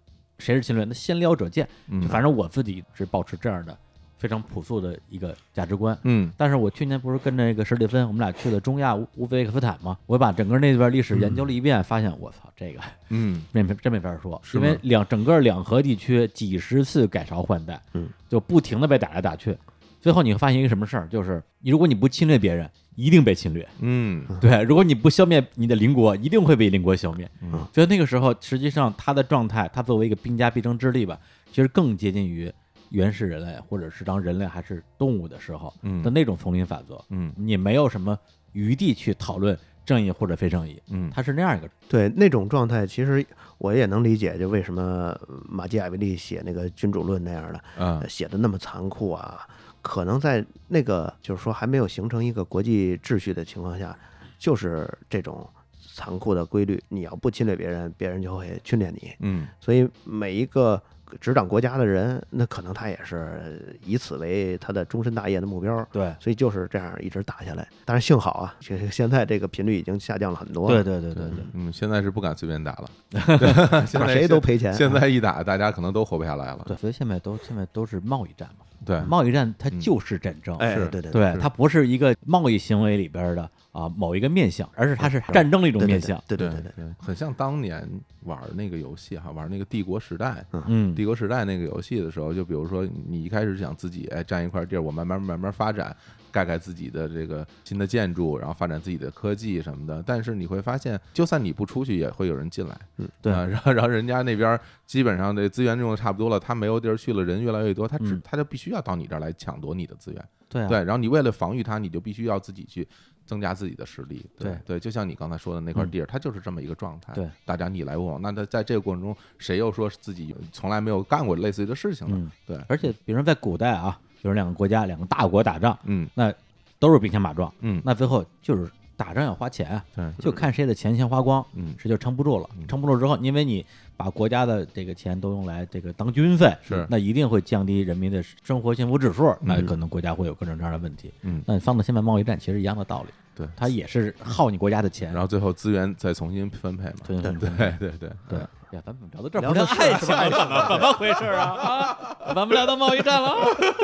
谁是侵略？那先撩者见。嗯，反正我自己是保持这样的非常朴素的一个价值观。嗯，但是我去年不是跟那个史蒂芬，我们俩去了中亚乌乌兹别克斯坦嘛，我把整个那段历史研究了一遍，发现我操，这个嗯，没真没法说，因为两整个两河地区几十次改朝换代，嗯，就不停的被打来打去。最后你会发现一个什么事儿，就是如果你不侵略别人，一定被侵略。嗯，对，如果你不消灭你的邻国，一定会被邻国消灭。嗯，所以那个时候，实际上他的状态，他作为一个兵家必争之地吧，其实更接近于原始人类，或者是当人类还是动物的时候的那种丛林法则。嗯，你没有什么余地去讨论。正义或者非正义，嗯，他是那样一个对那种状态，其实我也能理解，就为什么马基雅维利写那个《君主论》那样的，嗯，写的那么残酷啊。可能在那个就是说还没有形成一个国际秩序的情况下，就是这种残酷的规律，你要不侵略别人，别人就会侵略你，嗯，所以每一个。执掌国家的人，那可能他也是以此为他的终身大业的目标。对，所以就是这样一直打下来。但是幸好啊，其实现在这个频率已经下降了很多。对对对对对，嗯，现在是不敢随便打了，现在谁都赔钱。现在一打，大家可能都活不下来了。对，所以现在都现在都是贸易战嘛。对，贸易战它就是战争。哎，是，对对对，它不是一个贸易行为里边的。啊，某一个面相，而是它是战争的一种面相，对对对。对，很像当年玩那个游戏哈，玩那个帝国时代，嗯，帝国时代那个游戏的时候，就比如说你一开始想自己哎占一块地儿，我慢慢慢慢发展，盖盖自己的这个新的建筑，然后发展自己的科技什么的，但是你会发现，就算你不出去，也会有人进来，嗯，对，然后 然后人家那边基本上这资源用的差不多了，他没有地儿去了，人越来越多，他只他就必须要到你这儿来抢夺你的资源，对对，然后你为了防御他，你就必须要自己去。增加自己的实力，对对，就像你刚才说的那块地儿，它就是这么一个状态。对，大家你来我往，那他在这个过程中，谁又说自己从来没有干过类似的事情呢？对，而且比如说在古代啊，比如两个国家两个大国打仗，嗯，那都是兵强马壮，嗯，那最后就是打仗要花钱，对，就看谁的钱先花光，嗯，谁就撑不住了。撑不住之后，因为你把国家的这个钱都用来这个当军费，是，那一定会降低人民的生活幸福指数，那可能国家会有各种各样的问题。嗯，那你放到现在贸易战，其实一样的道理。对，它也是耗你国家的钱，然后最后资源再重新分配嘛。对对对对对对。呀，咱们聊到这儿聊到爱情了，怎么回事啊？啊，咱们聊到贸易战了，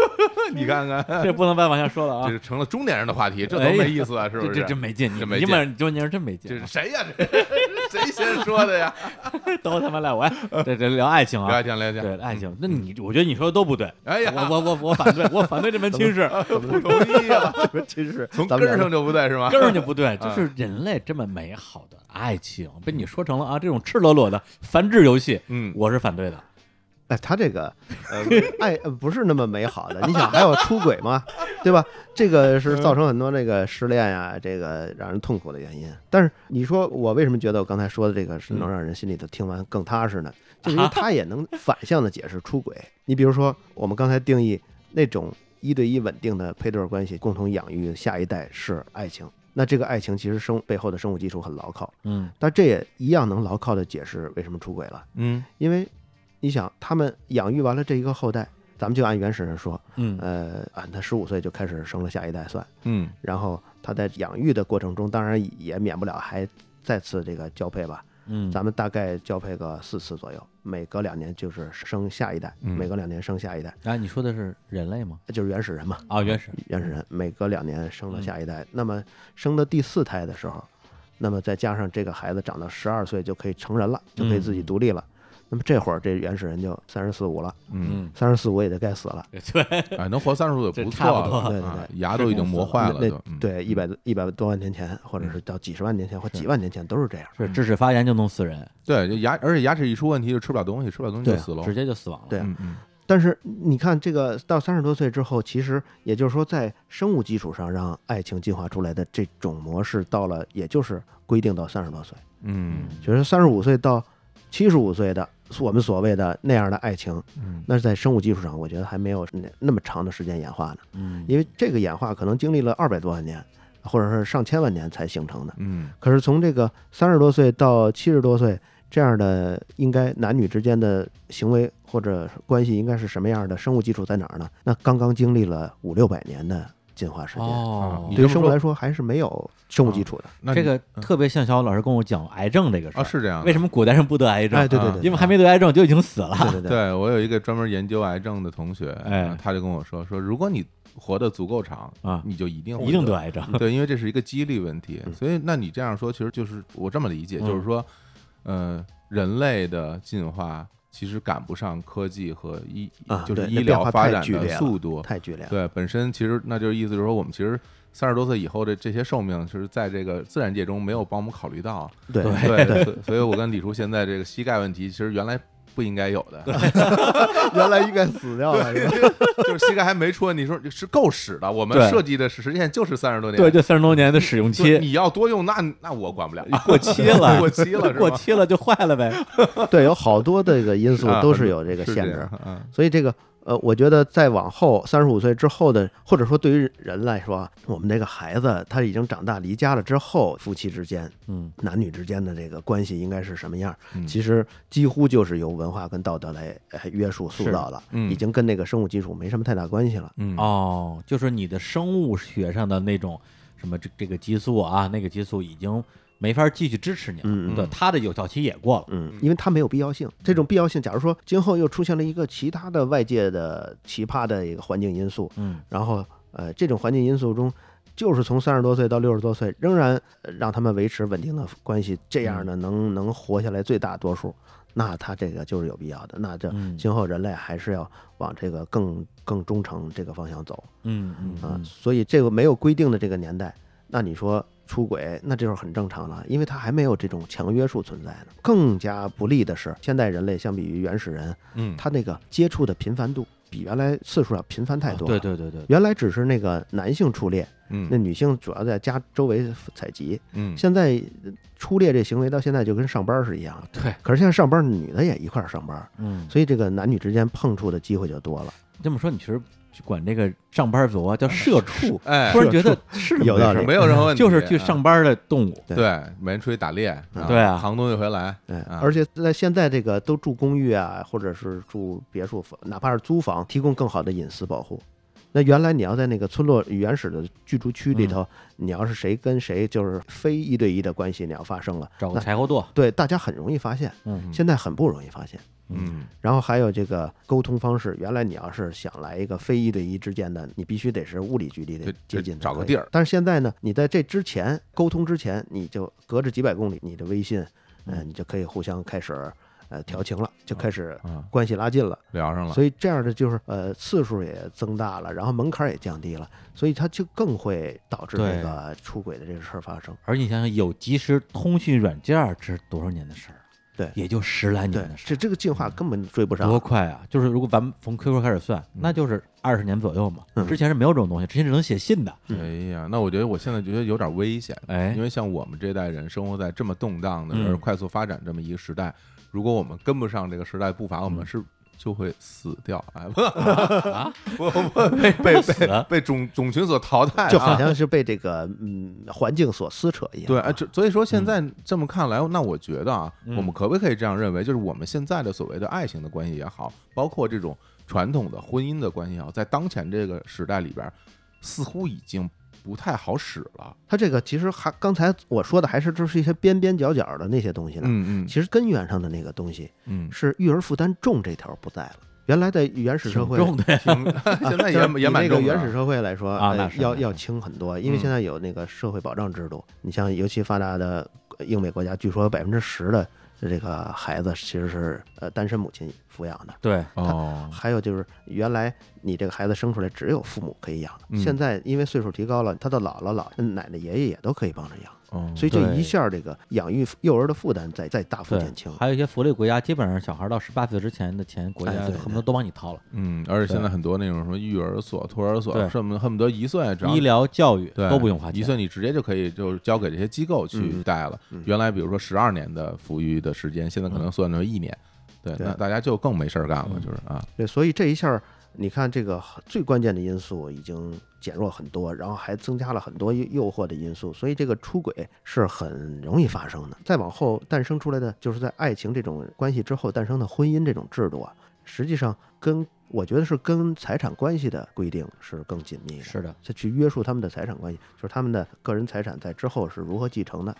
你看看，这不能再往下说了啊！这是成了中年人的话题，这多没意思啊！是不是？这真没劲，这没劲，中年人真没劲。这是谁呀？这谁先说的呀？都他妈赖我！这这聊爱情啊，聊爱情，聊爱情，对爱情。那你我觉得你说的都不对。哎呀，我我我我反对，我反对这门亲事，不同意啊！这门亲事从根儿上就不对是吗？根儿上就不对，就是人类这么美好的爱情被你说成了啊这种赤裸裸的繁殖游戏。嗯，我是反对的。哎，他这个呃 爱不是那么美好的。你想还有出轨吗？对吧？这个是造成很多这个失恋呀，这个让人痛苦的原因。但是你说我为什么觉得我刚才说的这个是能让人心里头听完更踏实呢？就是因为他也能反向的解释出轨。你比如说我们刚才定义那种一对一稳定的配对关系，共同养育下一代是爱情。那这个爱情其实生背后的生物基础很牢靠。嗯，但这也一样能牢靠的解释为什么出轨了。嗯，因为。你想，他们养育完了这一个后代，咱们就按原始人说，嗯，呃，啊他十五岁就开始生了下一代算，嗯，然后他在养育的过程中，当然也免不了还再次这个交配吧，嗯，咱们大概交配个四次左右，每隔两年就是生下一代，每隔两年生下一代。啊，你说的是人类吗？就是原始人嘛。啊，原始原始人每隔两年生了下一代，那么生的第四胎的时候，那么再加上这个孩子长到十二岁就可以成人了，就可以自己独立了。那么这会儿这原始人就三十四五了，嗯，三十四五也得该死了，对，哎，能活三十五也不错了，对对对，牙都已经磨坏了，那对一百一百多万年前，或者是到几十万年前或几万年前都是这样，是智齿发炎就能死人，对，就牙而且牙齿一出问题就吃不了东西，吃不了东西就死了，直接就死亡了，对，嗯，但是你看这个到三十多岁之后，其实也就是说在生物基础上让爱情进化出来的这种模式，到了也就是规定到三十多岁，嗯，就是三十五岁到七十五岁的。我们所谓的那样的爱情，那是在生物技术上，我觉得还没有那那么长的时间演化呢。嗯，因为这个演化可能经历了二百多万年，或者是上千万年才形成的。嗯，可是从这个三十多岁到七十多岁这样的，应该男女之间的行为或者关系应该是什么样的？生物基础在哪儿呢？那刚刚经历了五六百年的。进化时间哦，对于生物来说还是没有生物基础的。那这个特别像小老师跟我讲癌症这个事儿是这样。为什么古代人不得癌症？哎，对对对，因为还没得癌症就已经死了。对对对，我有一个专门研究癌症的同学，哎，他就跟我说说，如果你活得足够长啊，你就一定一定得癌症。对，因为这是一个几率问题。所以，那你这样说，其实就是我这么理解，就是说，呃，人类的进化其实赶不上科技和医，就是医疗发展的速度太剧烈。对，本身其实那就是意思就是说，我们其实三十多岁以后的这些寿命，就是在这个自然界中没有帮我们考虑到。对对，所以我跟李叔现在这个膝盖问题，其实原来。不应该有的，原来应该死掉了，就是膝盖还没出问题，说是够使的。我们设计的实现就是三十多年，对，就三十多年的使用期。你要多用，那那我管不了，过期了，过期了，过期了就坏了呗。对，有好多这个因素都是有这个限制，所以这个。呃，我觉得再往后三十五岁之后的，或者说对于人来说，我们这个孩子他已经长大离家了之后，夫妻之间，嗯，男女之间的这个关系应该是什么样？其实几乎就是由文化跟道德来约束塑造了，已经跟那个生物基础没什么太大关系了。哦，就是你的生物学上的那种什么这这个激素啊，那个激素已经。没法继续支持你了，嗯对，它的有效期也过了，嗯，因为它没有必要性。这种必要性，假如说今后又出现了一个其他的外界的奇葩的一个环境因素，嗯，然后呃，这种环境因素中，就是从三十多岁到六十多岁，仍然让他们维持稳定的关系，这样呢，能能活下来最大多数，那他这个就是有必要的。那这今后人类还是要往这个更更忠诚这个方向走，嗯嗯啊，所以这个没有规定的这个年代，那你说。出轨，那就是很正常了，因为他还没有这种强约束存在呢。更加不利的是，现代人类相比于原始人，嗯，他那个接触的频繁度比原来次数要频繁太多。对对对对，原来只是那个男性出猎，嗯，那女性主要在家周围采集，嗯，现在出猎这行为到现在就跟上班是一样的。对，可是现在上班女的也一块上班，嗯，所以这个男女之间碰触的机会就多了。这么说，你其实。管这个上班族啊叫社畜，哎，突然觉得是有道理，没有任何问题，就是去上班的动物，对，每天出去打猎，对啊，扛东西回来，对，而且在现在这个都住公寓啊，或者是住别墅房，哪怕是租房，提供更好的隐私保护。那原来你要在那个村落原始的居住区里头，你要是谁跟谁就是非一对一的关系，你要发生了，找个柴火垛，对，大家很容易发现，嗯，现在很不容易发现。嗯，然后还有这个沟通方式，原来你要是想来一个非一对一之间的，你必须得是物理距离的接近，找个地儿。但是现在呢，你在这之前沟通之前，你就隔着几百公里，你的微信，嗯，你就可以互相开始呃调情了，就开始关系拉近了，聊上了。所以这样的就是呃次数也增大了，然后门槛也降低了，所以它就更会导致这个出轨的这个事儿发生。而你想想，有即时通讯软件，这是多少年的事儿？对，也就十来年的事，这这个进化根本追不上。多快啊！就是如果咱们从 QQ 开始算，那就是二十年左右嘛。之前是没有这种东西，之前只能写信的。哎呀，那我觉得我现在觉得有点危险。哎，因为像我们这代人生活在这么动荡的、而快速发展这么一个时代，如果我们跟不上这个时代步伐，我们是。就会死掉，哎不 啊？不不被被被被种种群所淘汰，就好像是被这个嗯环境所撕扯一样。对，这所以说现在这么看来，那我觉得啊，我们可不可以这样认为，就是我们现在的所谓的爱情的关系也好，包括这种传统的婚姻的关系也好，在当前这个时代里边，似乎已经。不太好使了。它这个其实还刚才我说的还是就是一些边边角角的那些东西呢。嗯嗯。其实根源上的那个东西，嗯，是育儿负担重这条不在了。原来的原始社会，重的，现在也也蛮那个原始社会来说啊，要要轻很多，因为现在有那个社会保障制度。你像尤其发达的英美国家，据说有百分之十的。这个孩子其实是呃单身母亲抚养的，对哦。还有就是原来你这个孩子生出来只有父母可以养，现在因为岁数提高了，他的姥姥姥奶奶爷爷也都可以帮着养。哦，所以这一下，这个养育幼儿的负担在在大幅减轻。还有一些福利国家，基本上小孩到十八岁之前的钱，国家恨不得都帮你掏了。嗯，而且现在很多那种什么育儿所、托儿所，恨不恨不得一岁，医疗教育都不用花钱，一岁你直接就可以就交给这些机构去带了。原来比如说十二年的抚育的时间，现在可能算成一年。对，那大家就更没事儿干了，就是啊。对，所以这一下。你看，这个最关键的因素已经减弱很多，然后还增加了很多诱惑的因素，所以这个出轨是很容易发生的。再往后诞生出来的，就是在爱情这种关系之后诞生的婚姻这种制度啊，实际上跟我觉得是跟财产关系的规定是更紧密的。是的，就去约束他们的财产关系，就是他们的个人财产在之后是如何继承的，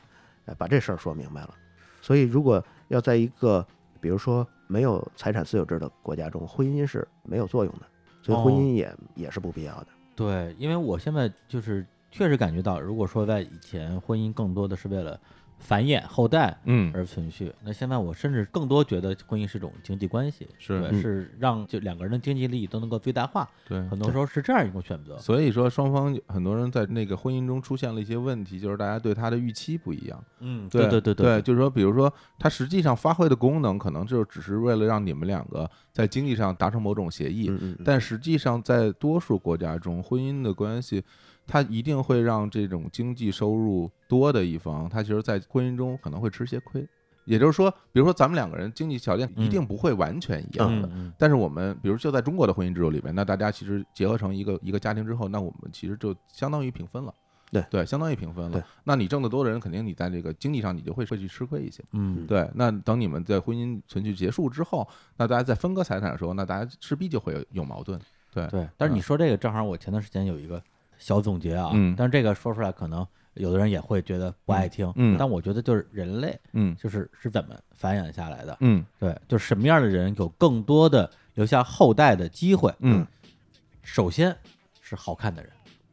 哎，把这事儿说明白了。所以，如果要在一个比如说。没有财产私有制的国家中，婚姻是没有作用的，所以婚姻也也是不必要的。对，因为我现在就是确实感觉到，如果说在以前，婚姻更多的是为了繁衍后代，嗯，而存续。那现在我甚至更多觉得婚姻是种经济关系，是是让就两个人的经济利益都能够最大化。对，很多时候是这样一种选择。所以说，双方很多人在那个婚姻中出现了一些问题，就是大家对他的预期不一样。嗯，对对对对，就是说，比如说，他实际上发挥的功能，可能就只是为了让你们两个在经济上达成某种协议。嗯嗯。但实际上，在多数国家中，婚姻的关系。他一定会让这种经济收入多的一方，他其实，在婚姻中可能会吃些亏。也就是说，比如说咱们两个人经济条件一定不会完全一样的，但是我们，比如就在中国的婚姻制度里面，那大家其实结合成一个一个家庭之后，那我们其实就相当于平分了。对对，相当于平分了。那你挣得多的人，肯定你在这个经济上你就会会去吃亏一些。嗯，对。那等你们在婚姻存续结束之后，那大家在分割财产的时候，那大家势必就会有有矛盾。对对。但是你说这个，正好我前段时间有一个。小总结啊，嗯，但是这个说出来可能有的人也会觉得不爱听，嗯，但我觉得就是人类，嗯，就是是怎么繁衍下来的，嗯，对，就是什么样的人有更多的留下后代的机会，嗯，首先是好看的人，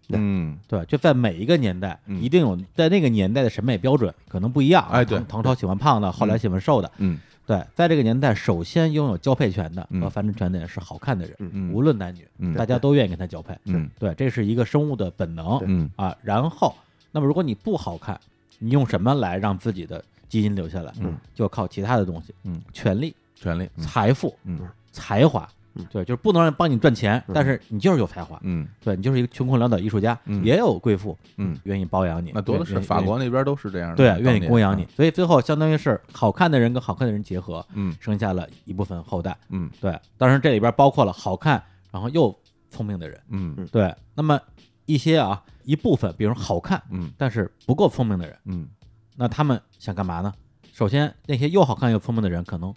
嗯，对，就在每一个年代，一定有在那个年代的审美标准可能不一样，哎，对，唐朝喜欢胖的，后来喜欢瘦的，嗯。对，在这个年代，首先拥有交配权的和繁殖权的人是好看的人，无论男女，大家都愿意跟他交配。嗯，对，这是一个生物的本能。嗯。啊，然后，那么如果你不好看，你用什么来让自己的基因留下来？嗯，就靠其他的东西。嗯，权力、权力、财富、嗯，才华。对，就是不能让帮你赚钱，但是你就是有才华，嗯，对你就是一个穷困潦倒艺术家，也有贵妇，嗯，愿意包养你，那多的是，法国那边都是这样的，对，愿意供养你，所以最后相当于是好看的人跟好看的人结合，嗯，生下了一部分后代，嗯，对，当然这里边包括了好看然后又聪明的人，嗯，对，那么一些啊一部分，比如好看，嗯，但是不够聪明的人，嗯，那他们想干嘛呢？首先那些又好看又聪明的人可能。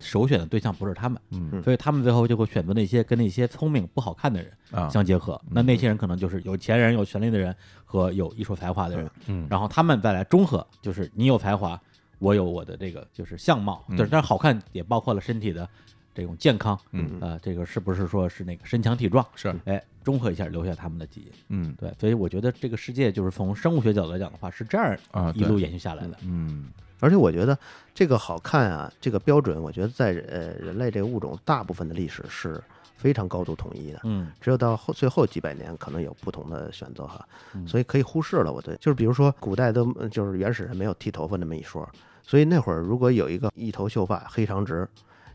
首选的对象不是他们，嗯，所以他们最后就会选择那些跟那些聪明不好看的人相结合。那那些人可能就是有钱人、有权利的人和有艺术才华的人，嗯，然后他们再来中和，就是你有才华，我有我的这个就是相貌，对，但是好看也包括了身体的这种健康，嗯，呃，这个是不是说是那个身强体壮？是，哎，中和一下留下他们的基因，嗯，对，所以我觉得这个世界就是从生物学角度来讲的话，是这样啊一路延续下来的，嗯。而且我觉得这个好看啊，这个标准，我觉得在呃人类这个物种大部分的历史是非常高度统一的。嗯，只有到后最后几百年可能有不同的选择哈，所以可以忽视了。我对，就是比如说古代都就是原始人没有剃头发那么一说，所以那会儿如果有一个一头秀发黑长直，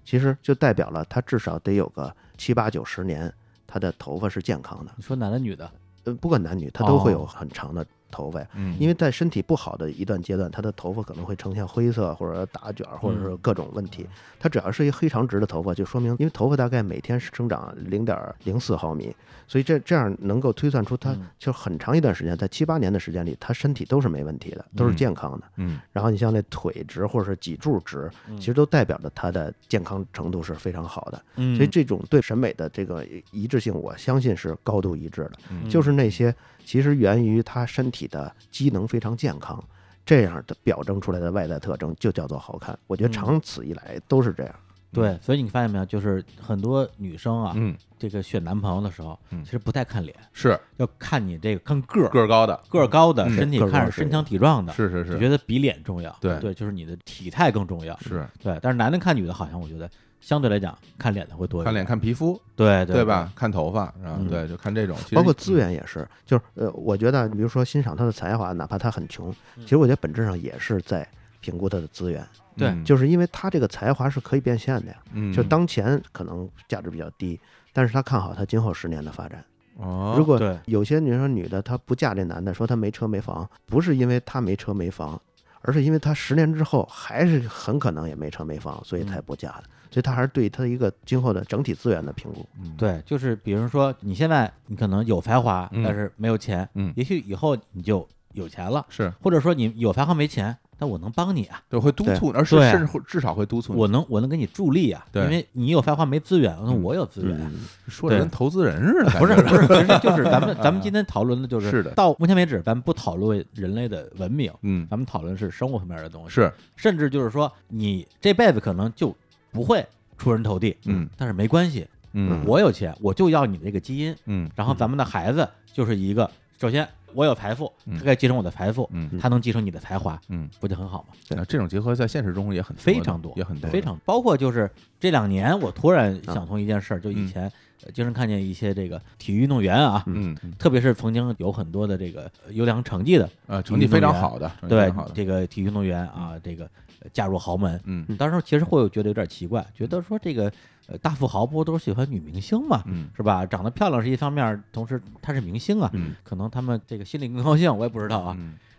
其实就代表了他至少得有个七八九十年，他的头发是健康的。你说男的女的？呃，不管男女，他都会有很长的。头发，嗯，因为在身体不好的一段阶段，他的头发可能会呈现灰色或者打卷，或者是各种问题。他只要是一黑长直的头发，就说明，因为头发大概每天生长零点零四毫米，所以这这样能够推算出他就很长一段时间，在七八年的时间里，他身体都是没问题的，都是健康的。嗯，然后你像那腿直或者是脊柱直，其实都代表着他的健康程度是非常好的。嗯，所以这种对审美的这个一致性，我相信是高度一致的。嗯，就是那些。其实源于他身体的机能非常健康，这样的表征出来的外在特征就叫做好看。我觉得长此以来都是这样。对，所以你发现没有，就是很多女生啊，嗯，这个选男朋友的时候，其实不太看脸，是要看你这个看个儿，个儿高的，个儿高的，身体看着身强体壮的，是是是，觉得比脸重要。对对，就是你的体态更重要。是对，但是男的看女的，好像我觉得。相对来讲，看脸的会多一点，看脸看皮肤，对对吧？看头发，然后对，就看这种。包括资源也是，就是呃，我觉得，比如说欣赏他的才华，哪怕他很穷，其实我觉得本质上也是在评估他的资源。对，就是因为他这个才华是可以变现的呀。嗯，就当前可能价值比较低，但是他看好他今后十年的发展。哦，如果有些女生女的她不嫁这男的，说他没车没房，不是因为他没车没房，而是因为他十年之后还是很可能也没车没房，所以才不嫁的。所以，他还是对他一个今后的整体资源的评估。对，就是比如说，你现在你可能有才华，但是没有钱，嗯，也许以后你就有钱了，是，或者说你有才华没钱，但我能帮你啊，对，会督促，而是甚至会至少会督促，我能我能给你助力啊，对，因为你有才华没资源，那我有资源，说的跟投资人似的，不是不是，其实就是咱们咱们今天讨论的就是是的，到目前为止，咱们不讨论人类的文明，嗯，咱们讨论是生物方面的东西，是，甚至就是说你这辈子可能就不会。出人头地，嗯，但是没关系，嗯，我有钱，我就要你这个基因，嗯，然后咱们的孩子就是一个，首先我有财富，他可以继承我的财富，嗯，他能继承你的才华，嗯，不就很好吗？那这种结合在现实中也很非常多，也很多，非常包括就是这两年，我突然想通一件事，就以前经常看见一些这个体育运动员啊，嗯，特别是曾经有很多的这个优良成绩的呃，成绩非常好的，对这个体育运动员啊，这个嫁入豪门，嗯，当时其实会有觉得有点奇怪，觉得说这个。呃，大富豪不都喜欢女明星嘛，嗯，是吧？长得漂亮是一方面，同时她是明星啊，嗯，可能他们这个心里更高兴，我也不知道啊。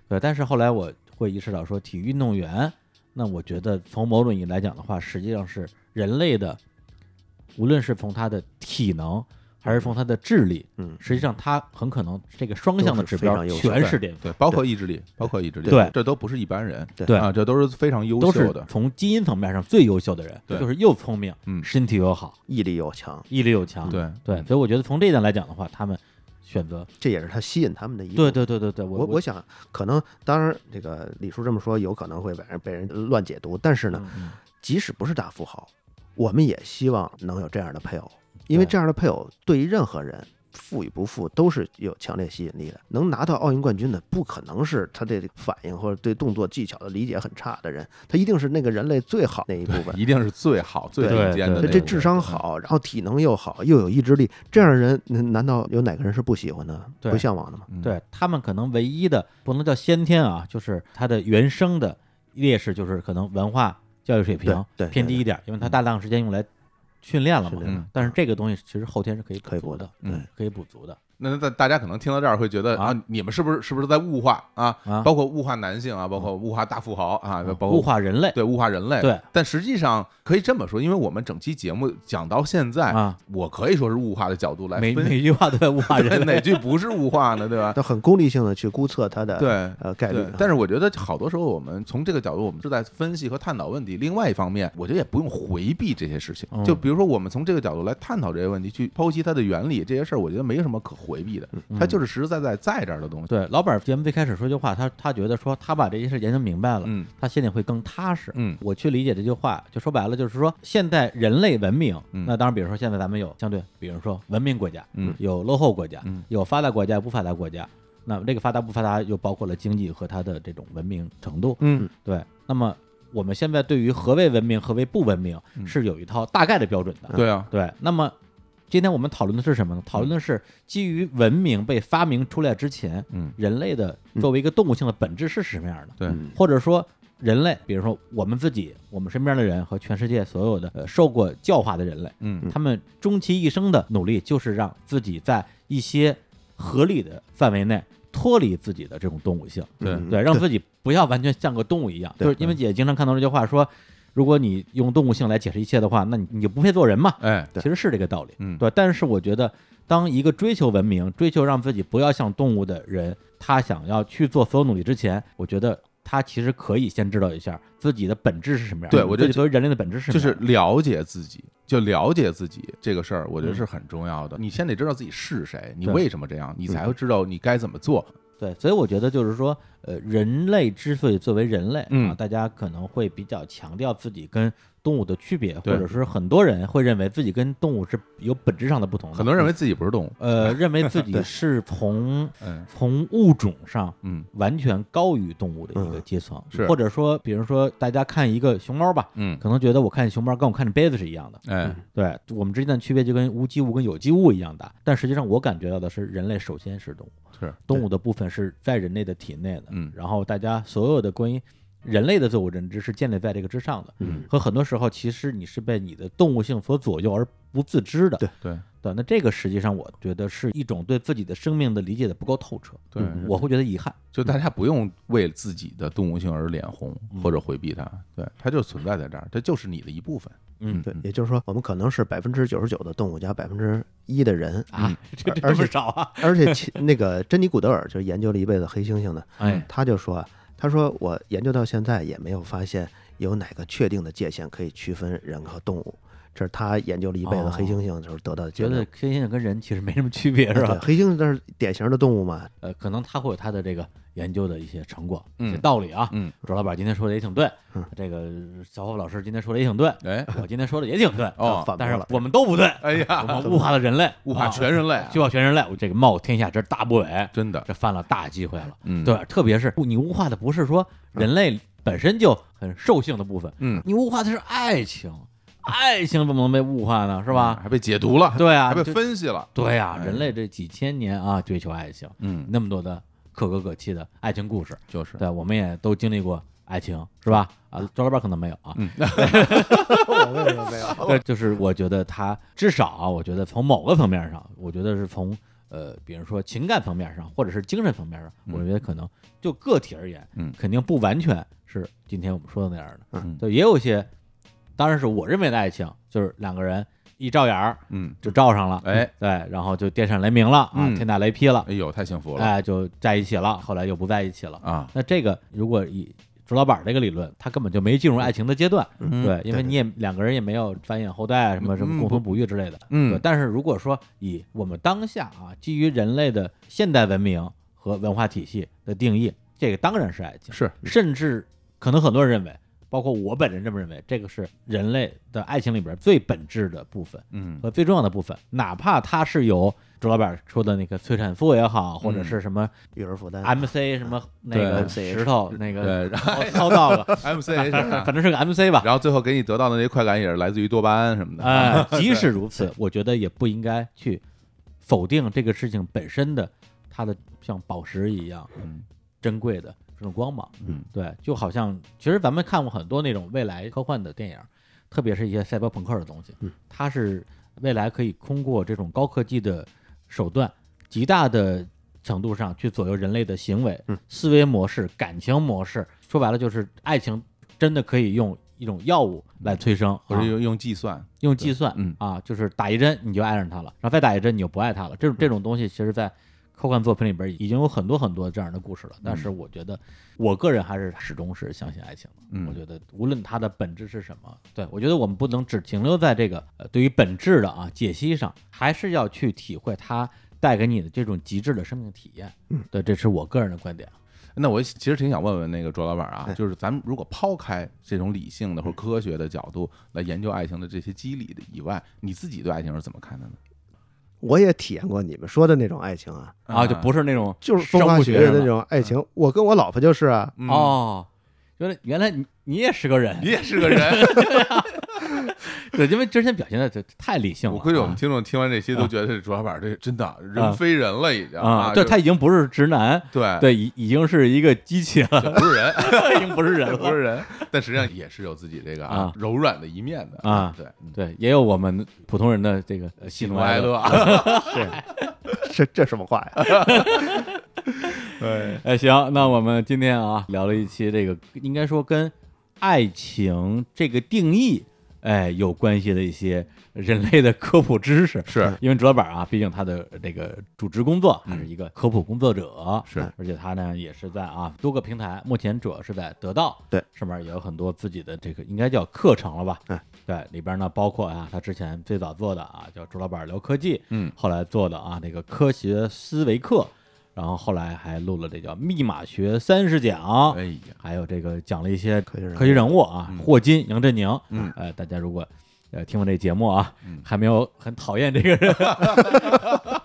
对，但是后来我会意识到，说体育运动员，那我觉得从某种意义来讲的话，实际上是人类的，无论是从他的体能。还是从他的智力，嗯，实际上他很可能这个双向的指标全是巅峰，对，包括意志力，包括意志力，对，这都不是一般人，对啊，这都是非常优秀的，从基因层面上最优秀的人，就是又聪明，嗯，身体又好，毅力又强，毅力又强，对对，所以我觉得从这一点来讲的话，他们选择，这也是他吸引他们的一，对对对对对，我我想可能，当然这个李叔这么说有可能会被人被人乱解读，但是呢，即使不是大富豪，我们也希望能有这样的配偶，因为这样的配偶对于任何人。富与不富都是有强烈吸引力的。能拿到奥运冠军的，不可能是他这反应或者对动作技巧的理解很差的人，他一定是那个人类最好那一部分，一定是最好、最顶尖的。这智商好，然后体能又好，又有意志力，这样的人，难道有哪个人是不喜欢的、不向往的吗？对他们可能唯一的不能叫先天啊，就是他的原生的劣势，就是可能文化教育水平偏低一点，因为他大量时间用来。训练了嘛？但是这个东西其实后天是可以可以补的，对，可以补足的。那大大家可能听到这儿会觉得啊，你们是不是是不是在物化啊？包括物化男性啊，包括物化大富豪啊，包括物化人类，对物化人类。对，但实际上可以这么说，因为我们整期节目讲到现在啊，我可以说是物化的角度来分，每句话都在物化人，哪句不是物化呢？对吧？都很功利性的去估测它的对呃概率。但是我觉得好多时候我们从这个角度，我们是在分析和探讨问题。另外一方面，我觉得也不用回避这些事情。就比如说，我们从这个角度来探讨这些问题，去剖析它的原理，这些事儿，我觉得没什么可回避的。它就是实实在在在这儿的东西。对，老板节目最开始说句话，他他觉得说他把这件事研究明白了，嗯，他心里会更踏实。嗯，我去理解这句话，就说白了就是说，现在人类文明，那当然，比如说现在咱们有相对，比如说文明国家，嗯，有落后国家，嗯，有发达国家不发达国家。那这个发达不发达又包括了经济和它的这种文明程度。嗯，对。那么我们现在对于何为文明，何为不文明，是有一套大概的标准的。对啊，对。那么。今天我们讨论的是什么呢？讨论的是基于文明被发明出来之前，嗯，人类的作为一个动物性的本质是什么样的？对，或者说人类，比如说我们自己、我们身边的人和全世界所有的呃受过教化的人类，嗯，他们终其一生的努力就是让自己在一些合理的范围内脱离自己的这种动物性，对对，让自己不要完全像个动物一样。就是因为姐经常看到这句话说。如果你用动物性来解释一切的话，那你你就不配做人嘛？哎，其实是这个道理，嗯，对。但是我觉得，当一个追求文明、追求让自己不要像动物的人，他想要去做所有努力之前，我觉得他其实可以先知道一下自己的本质是什么样。对，我觉得作为人类的本质是什就是了解自己，就了解自己这个事儿，我觉得是很重要的。你先得知道自己是谁，你为什么这样，你才会知道你该怎么做。对，所以我觉得就是说，呃，人类之所以作为人类啊，大家可能会比较强调自己跟动物的区别，或者是很多人会认为自己跟动物是有本质上的不同。很多人认为自己不是动物，呃，认为自己是从 从物种上嗯完全高于动物的一个阶层。是，或者说，比如说大家看一个熊猫吧，嗯，可能觉得我看熊猫跟我看着杯子是一样的。哎，对我们之间的区别就跟无机物跟有机物一样大。但实际上我感觉到的是，人类首先是动物，是动物的部分是在人类的体内的。嗯，然后大家所有的关于。人类的自我认知是建立在这个之上的，嗯，和很多时候其实你是被你的动物性所左右而不自知的，对。对对。那这个实际上我觉得是一种对自己的生命的理解的不够透彻，对，我会觉得遗憾。就大家不用为自己的动物性而脸红或者回避它，对，它就存在在这儿，它就是你的一部分。嗯，对，也就是说，我们可能是百分之九十九的动物加百分之一的人啊，而不少啊，而且那个珍妮古德尔就研究了一辈子黑猩猩的，哎，他就说。他说：“我研究到现在也没有发现有哪个确定的界限可以区分人和动物，这是他研究了一辈子黑猩猩的时候得到的觉得黑猩猩跟人其实没什么区别，是吧？黑猩猩那是典型的动物嘛，呃，可能他会有他的这个研究的一些成果、一些道理啊。嗯，周老板今天说的也挺对，这个小伙老师今天说的也挺对，哎，我今天说的也挺对哦，但是我们都不对。哎呀，我们物化了人类，物化全人类，就要全人类，这个冒天下之大不韪，真的，这犯了大忌讳了。嗯，对，特别是你物化的不是说人类本身就很兽性的部分，嗯，你物化的是爱情。爱情怎么能被物化呢？是吧？还被解读了，对啊，还被分析了，对呀。人类这几千年啊，追求爱情，嗯，那么多的可歌可泣的爱情故事，就是对，我们也都经历过爱情，是吧？啊，周老板可能没有啊，嗯，我为什么没有？对，就是我觉得他至少啊，我觉得从某个层面上，我觉得是从呃，比如说情感层面上，或者是精神层面上，我觉得可能就个体而言，嗯，肯定不完全是今天我们说的那样的，嗯，就也有些。当然是我认为的爱情，就是两个人一照眼儿，嗯，就照上了，哎，对，然后就电闪雷鸣了啊，天打雷劈了，哎呦，太幸福了，哎，就在一起了，后来又不在一起了啊。那这个如果以朱老板这个理论，他根本就没进入爱情的阶段，对，因为你也两个人也没有繁衍后代，什么什么共同哺育之类的，嗯。但是如果说以我们当下啊，基于人类的现代文明和文化体系的定义，这个当然是爱情，是，甚至可能很多人认为。包括我本人这么认为，这个是人类的爱情里边最本质的部分，嗯，和最重要的部分。哪怕它是由周老板说的那个催产素也好，或者是什么育儿负担，MC 什么那个石头那个操到了 MC，反正是个 MC 吧。然后最后给你得到的那些快感也是来自于多巴胺什么的。哎，即使如此，我觉得也不应该去否定这个事情本身的它的像宝石一样珍贵的。这种光芒，嗯，对，就好像其实咱们看过很多那种未来科幻的电影，特别是一些赛博朋克的东西，嗯，它是未来可以通过这种高科技的手段，极大的程度上去左右人类的行为、思维模式、感情模式。说白了，就是爱情真的可以用一种药物来催生，或者用用计算，用计算，嗯啊，就是打一针你就爱上他了，然后再打一针你就不爱他了。这种这种东西，其实在。科幻作品里边已经有很多很多这样的故事了，但是我觉得，我个人还是始终是相信爱情的。嗯，我觉得无论它的本质是什么，对我觉得我们不能只停留在这个呃对于本质的啊解析上，还是要去体会它带给你的这种极致的生命体验。嗯，对，这是我个人的观点。那我其实挺想问问那个卓老板啊，就是咱们如果抛开这种理性的或者科学的角度来研究爱情的这些机理的以外，你自己对爱情是怎么看的呢？我也体验过你们说的那种爱情啊，啊，就不是那种就是风花雪月的那种爱情。我跟我老婆就是啊，哦，原来原来你你也是个人，你也是个人，对，因为之前表现的这太理性了。我估计我们听众听完这些都觉得朱老板这真的人非人了，已经啊，对他已经不是直男，对对，已已经是一个机器了，不是人，已经不是人了，不是人，但实际上也是有自己这个啊柔软的一面的啊，对对，也有我们普通人的这个喜怒哀乐，对，这这什么话呀？对，哎，行，那我们今天啊聊了一期这个，应该说跟爱情这个定义。哎，有关系的一些人类的科普知识，是。因为朱老板啊，毕竟他的这个主职工作还是一个科普工作者，是，而且他呢也是在啊多个平台，目前主要是在得到对。上面也有很多自己的这个应该叫课程了吧？嗯，对，里边呢包括啊他之前最早做的啊叫朱老板聊科技，嗯，后来做的啊那个科学思维课。然后后来还录了这叫《密码学三十讲》，哎呀，还有这个讲了一些科学人物啊，霍金、杨振宁，嗯，呃，大家如果呃听完这节目啊，还没有很讨厌这个人，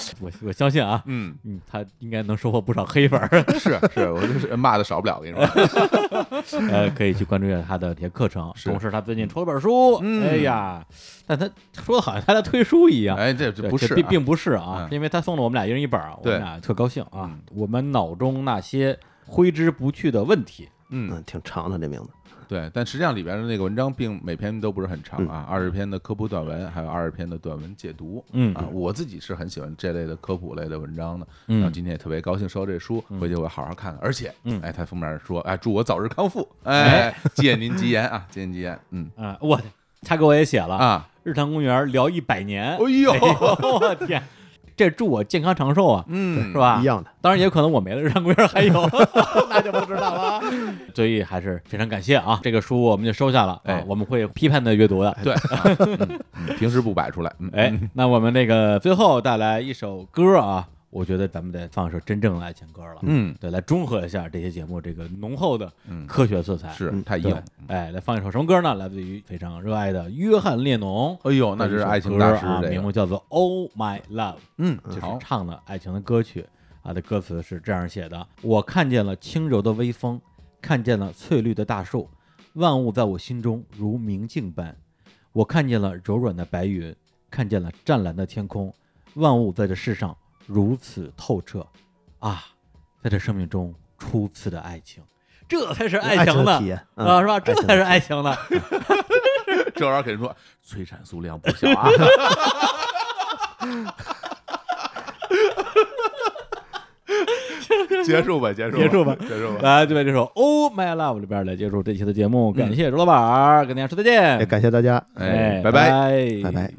我我相信啊，嗯。嗯，他应该能收获不少黑粉，是是，我就是骂的少不了，我跟你说，呃，可以去关注一下他的这些课程，同时他最近出了本书，哎呀，但他说的好像他在推书一样，哎，这这不是，并并不是啊，因为他送了我们俩一人一本，我们俩特高兴啊，我们脑中那些挥之不去的问题，嗯，挺长的这名字。对，但实际上里边的那个文章并每篇都不是很长啊，二十篇的科普短文，还有二十篇的短文解读。嗯啊，我自己是很喜欢这类的科普类的文章的。嗯，然后今天也特别高兴收到这书，回去我好好看看。而且，嗯，哎，他封面说，哎，祝我早日康复，哎，借您吉言啊，借您吉言。嗯啊，我他给我也写了啊，日坛公园聊一百年。哎呦，我天！这祝我健康长寿啊，嗯，是吧？一样的。当然也可能我没了，日常公园还有，那就不知道了。所以还是非常感谢啊，这个书我们就收下了，哎，我们会批判的阅读的，对，平时不摆出来。哎，那我们那个最后带来一首歌啊。我觉得咱们得放首真正的爱情歌了，嗯，对，来中和一下这些节目这个浓厚的科学色彩，是太硬。哎，来放一首什么歌呢？来自于非常热爱的约翰列侬。哎呦，那是爱情大师，名字叫做《Oh My Love》，嗯，就是唱的爱情的歌曲啊。的歌词是这样写的：我看见了轻柔的微风，看见了翠绿的大树，万物在我心中如明镜般。我看见了柔软的白云，看见了湛蓝的天空，万物在这世上。如此透彻啊，在这生命中初次的爱情，这才是爱情呢啊，是吧？这才是爱情呢。这玩意儿给人说 催产素量不小啊。结束吧，结束，结束吧，结束吧。来，就在这首《Oh My Love》里边来结束这期的节目。感谢周老板，跟大家说再见。也感谢大家，哎，拜拜，拜拜。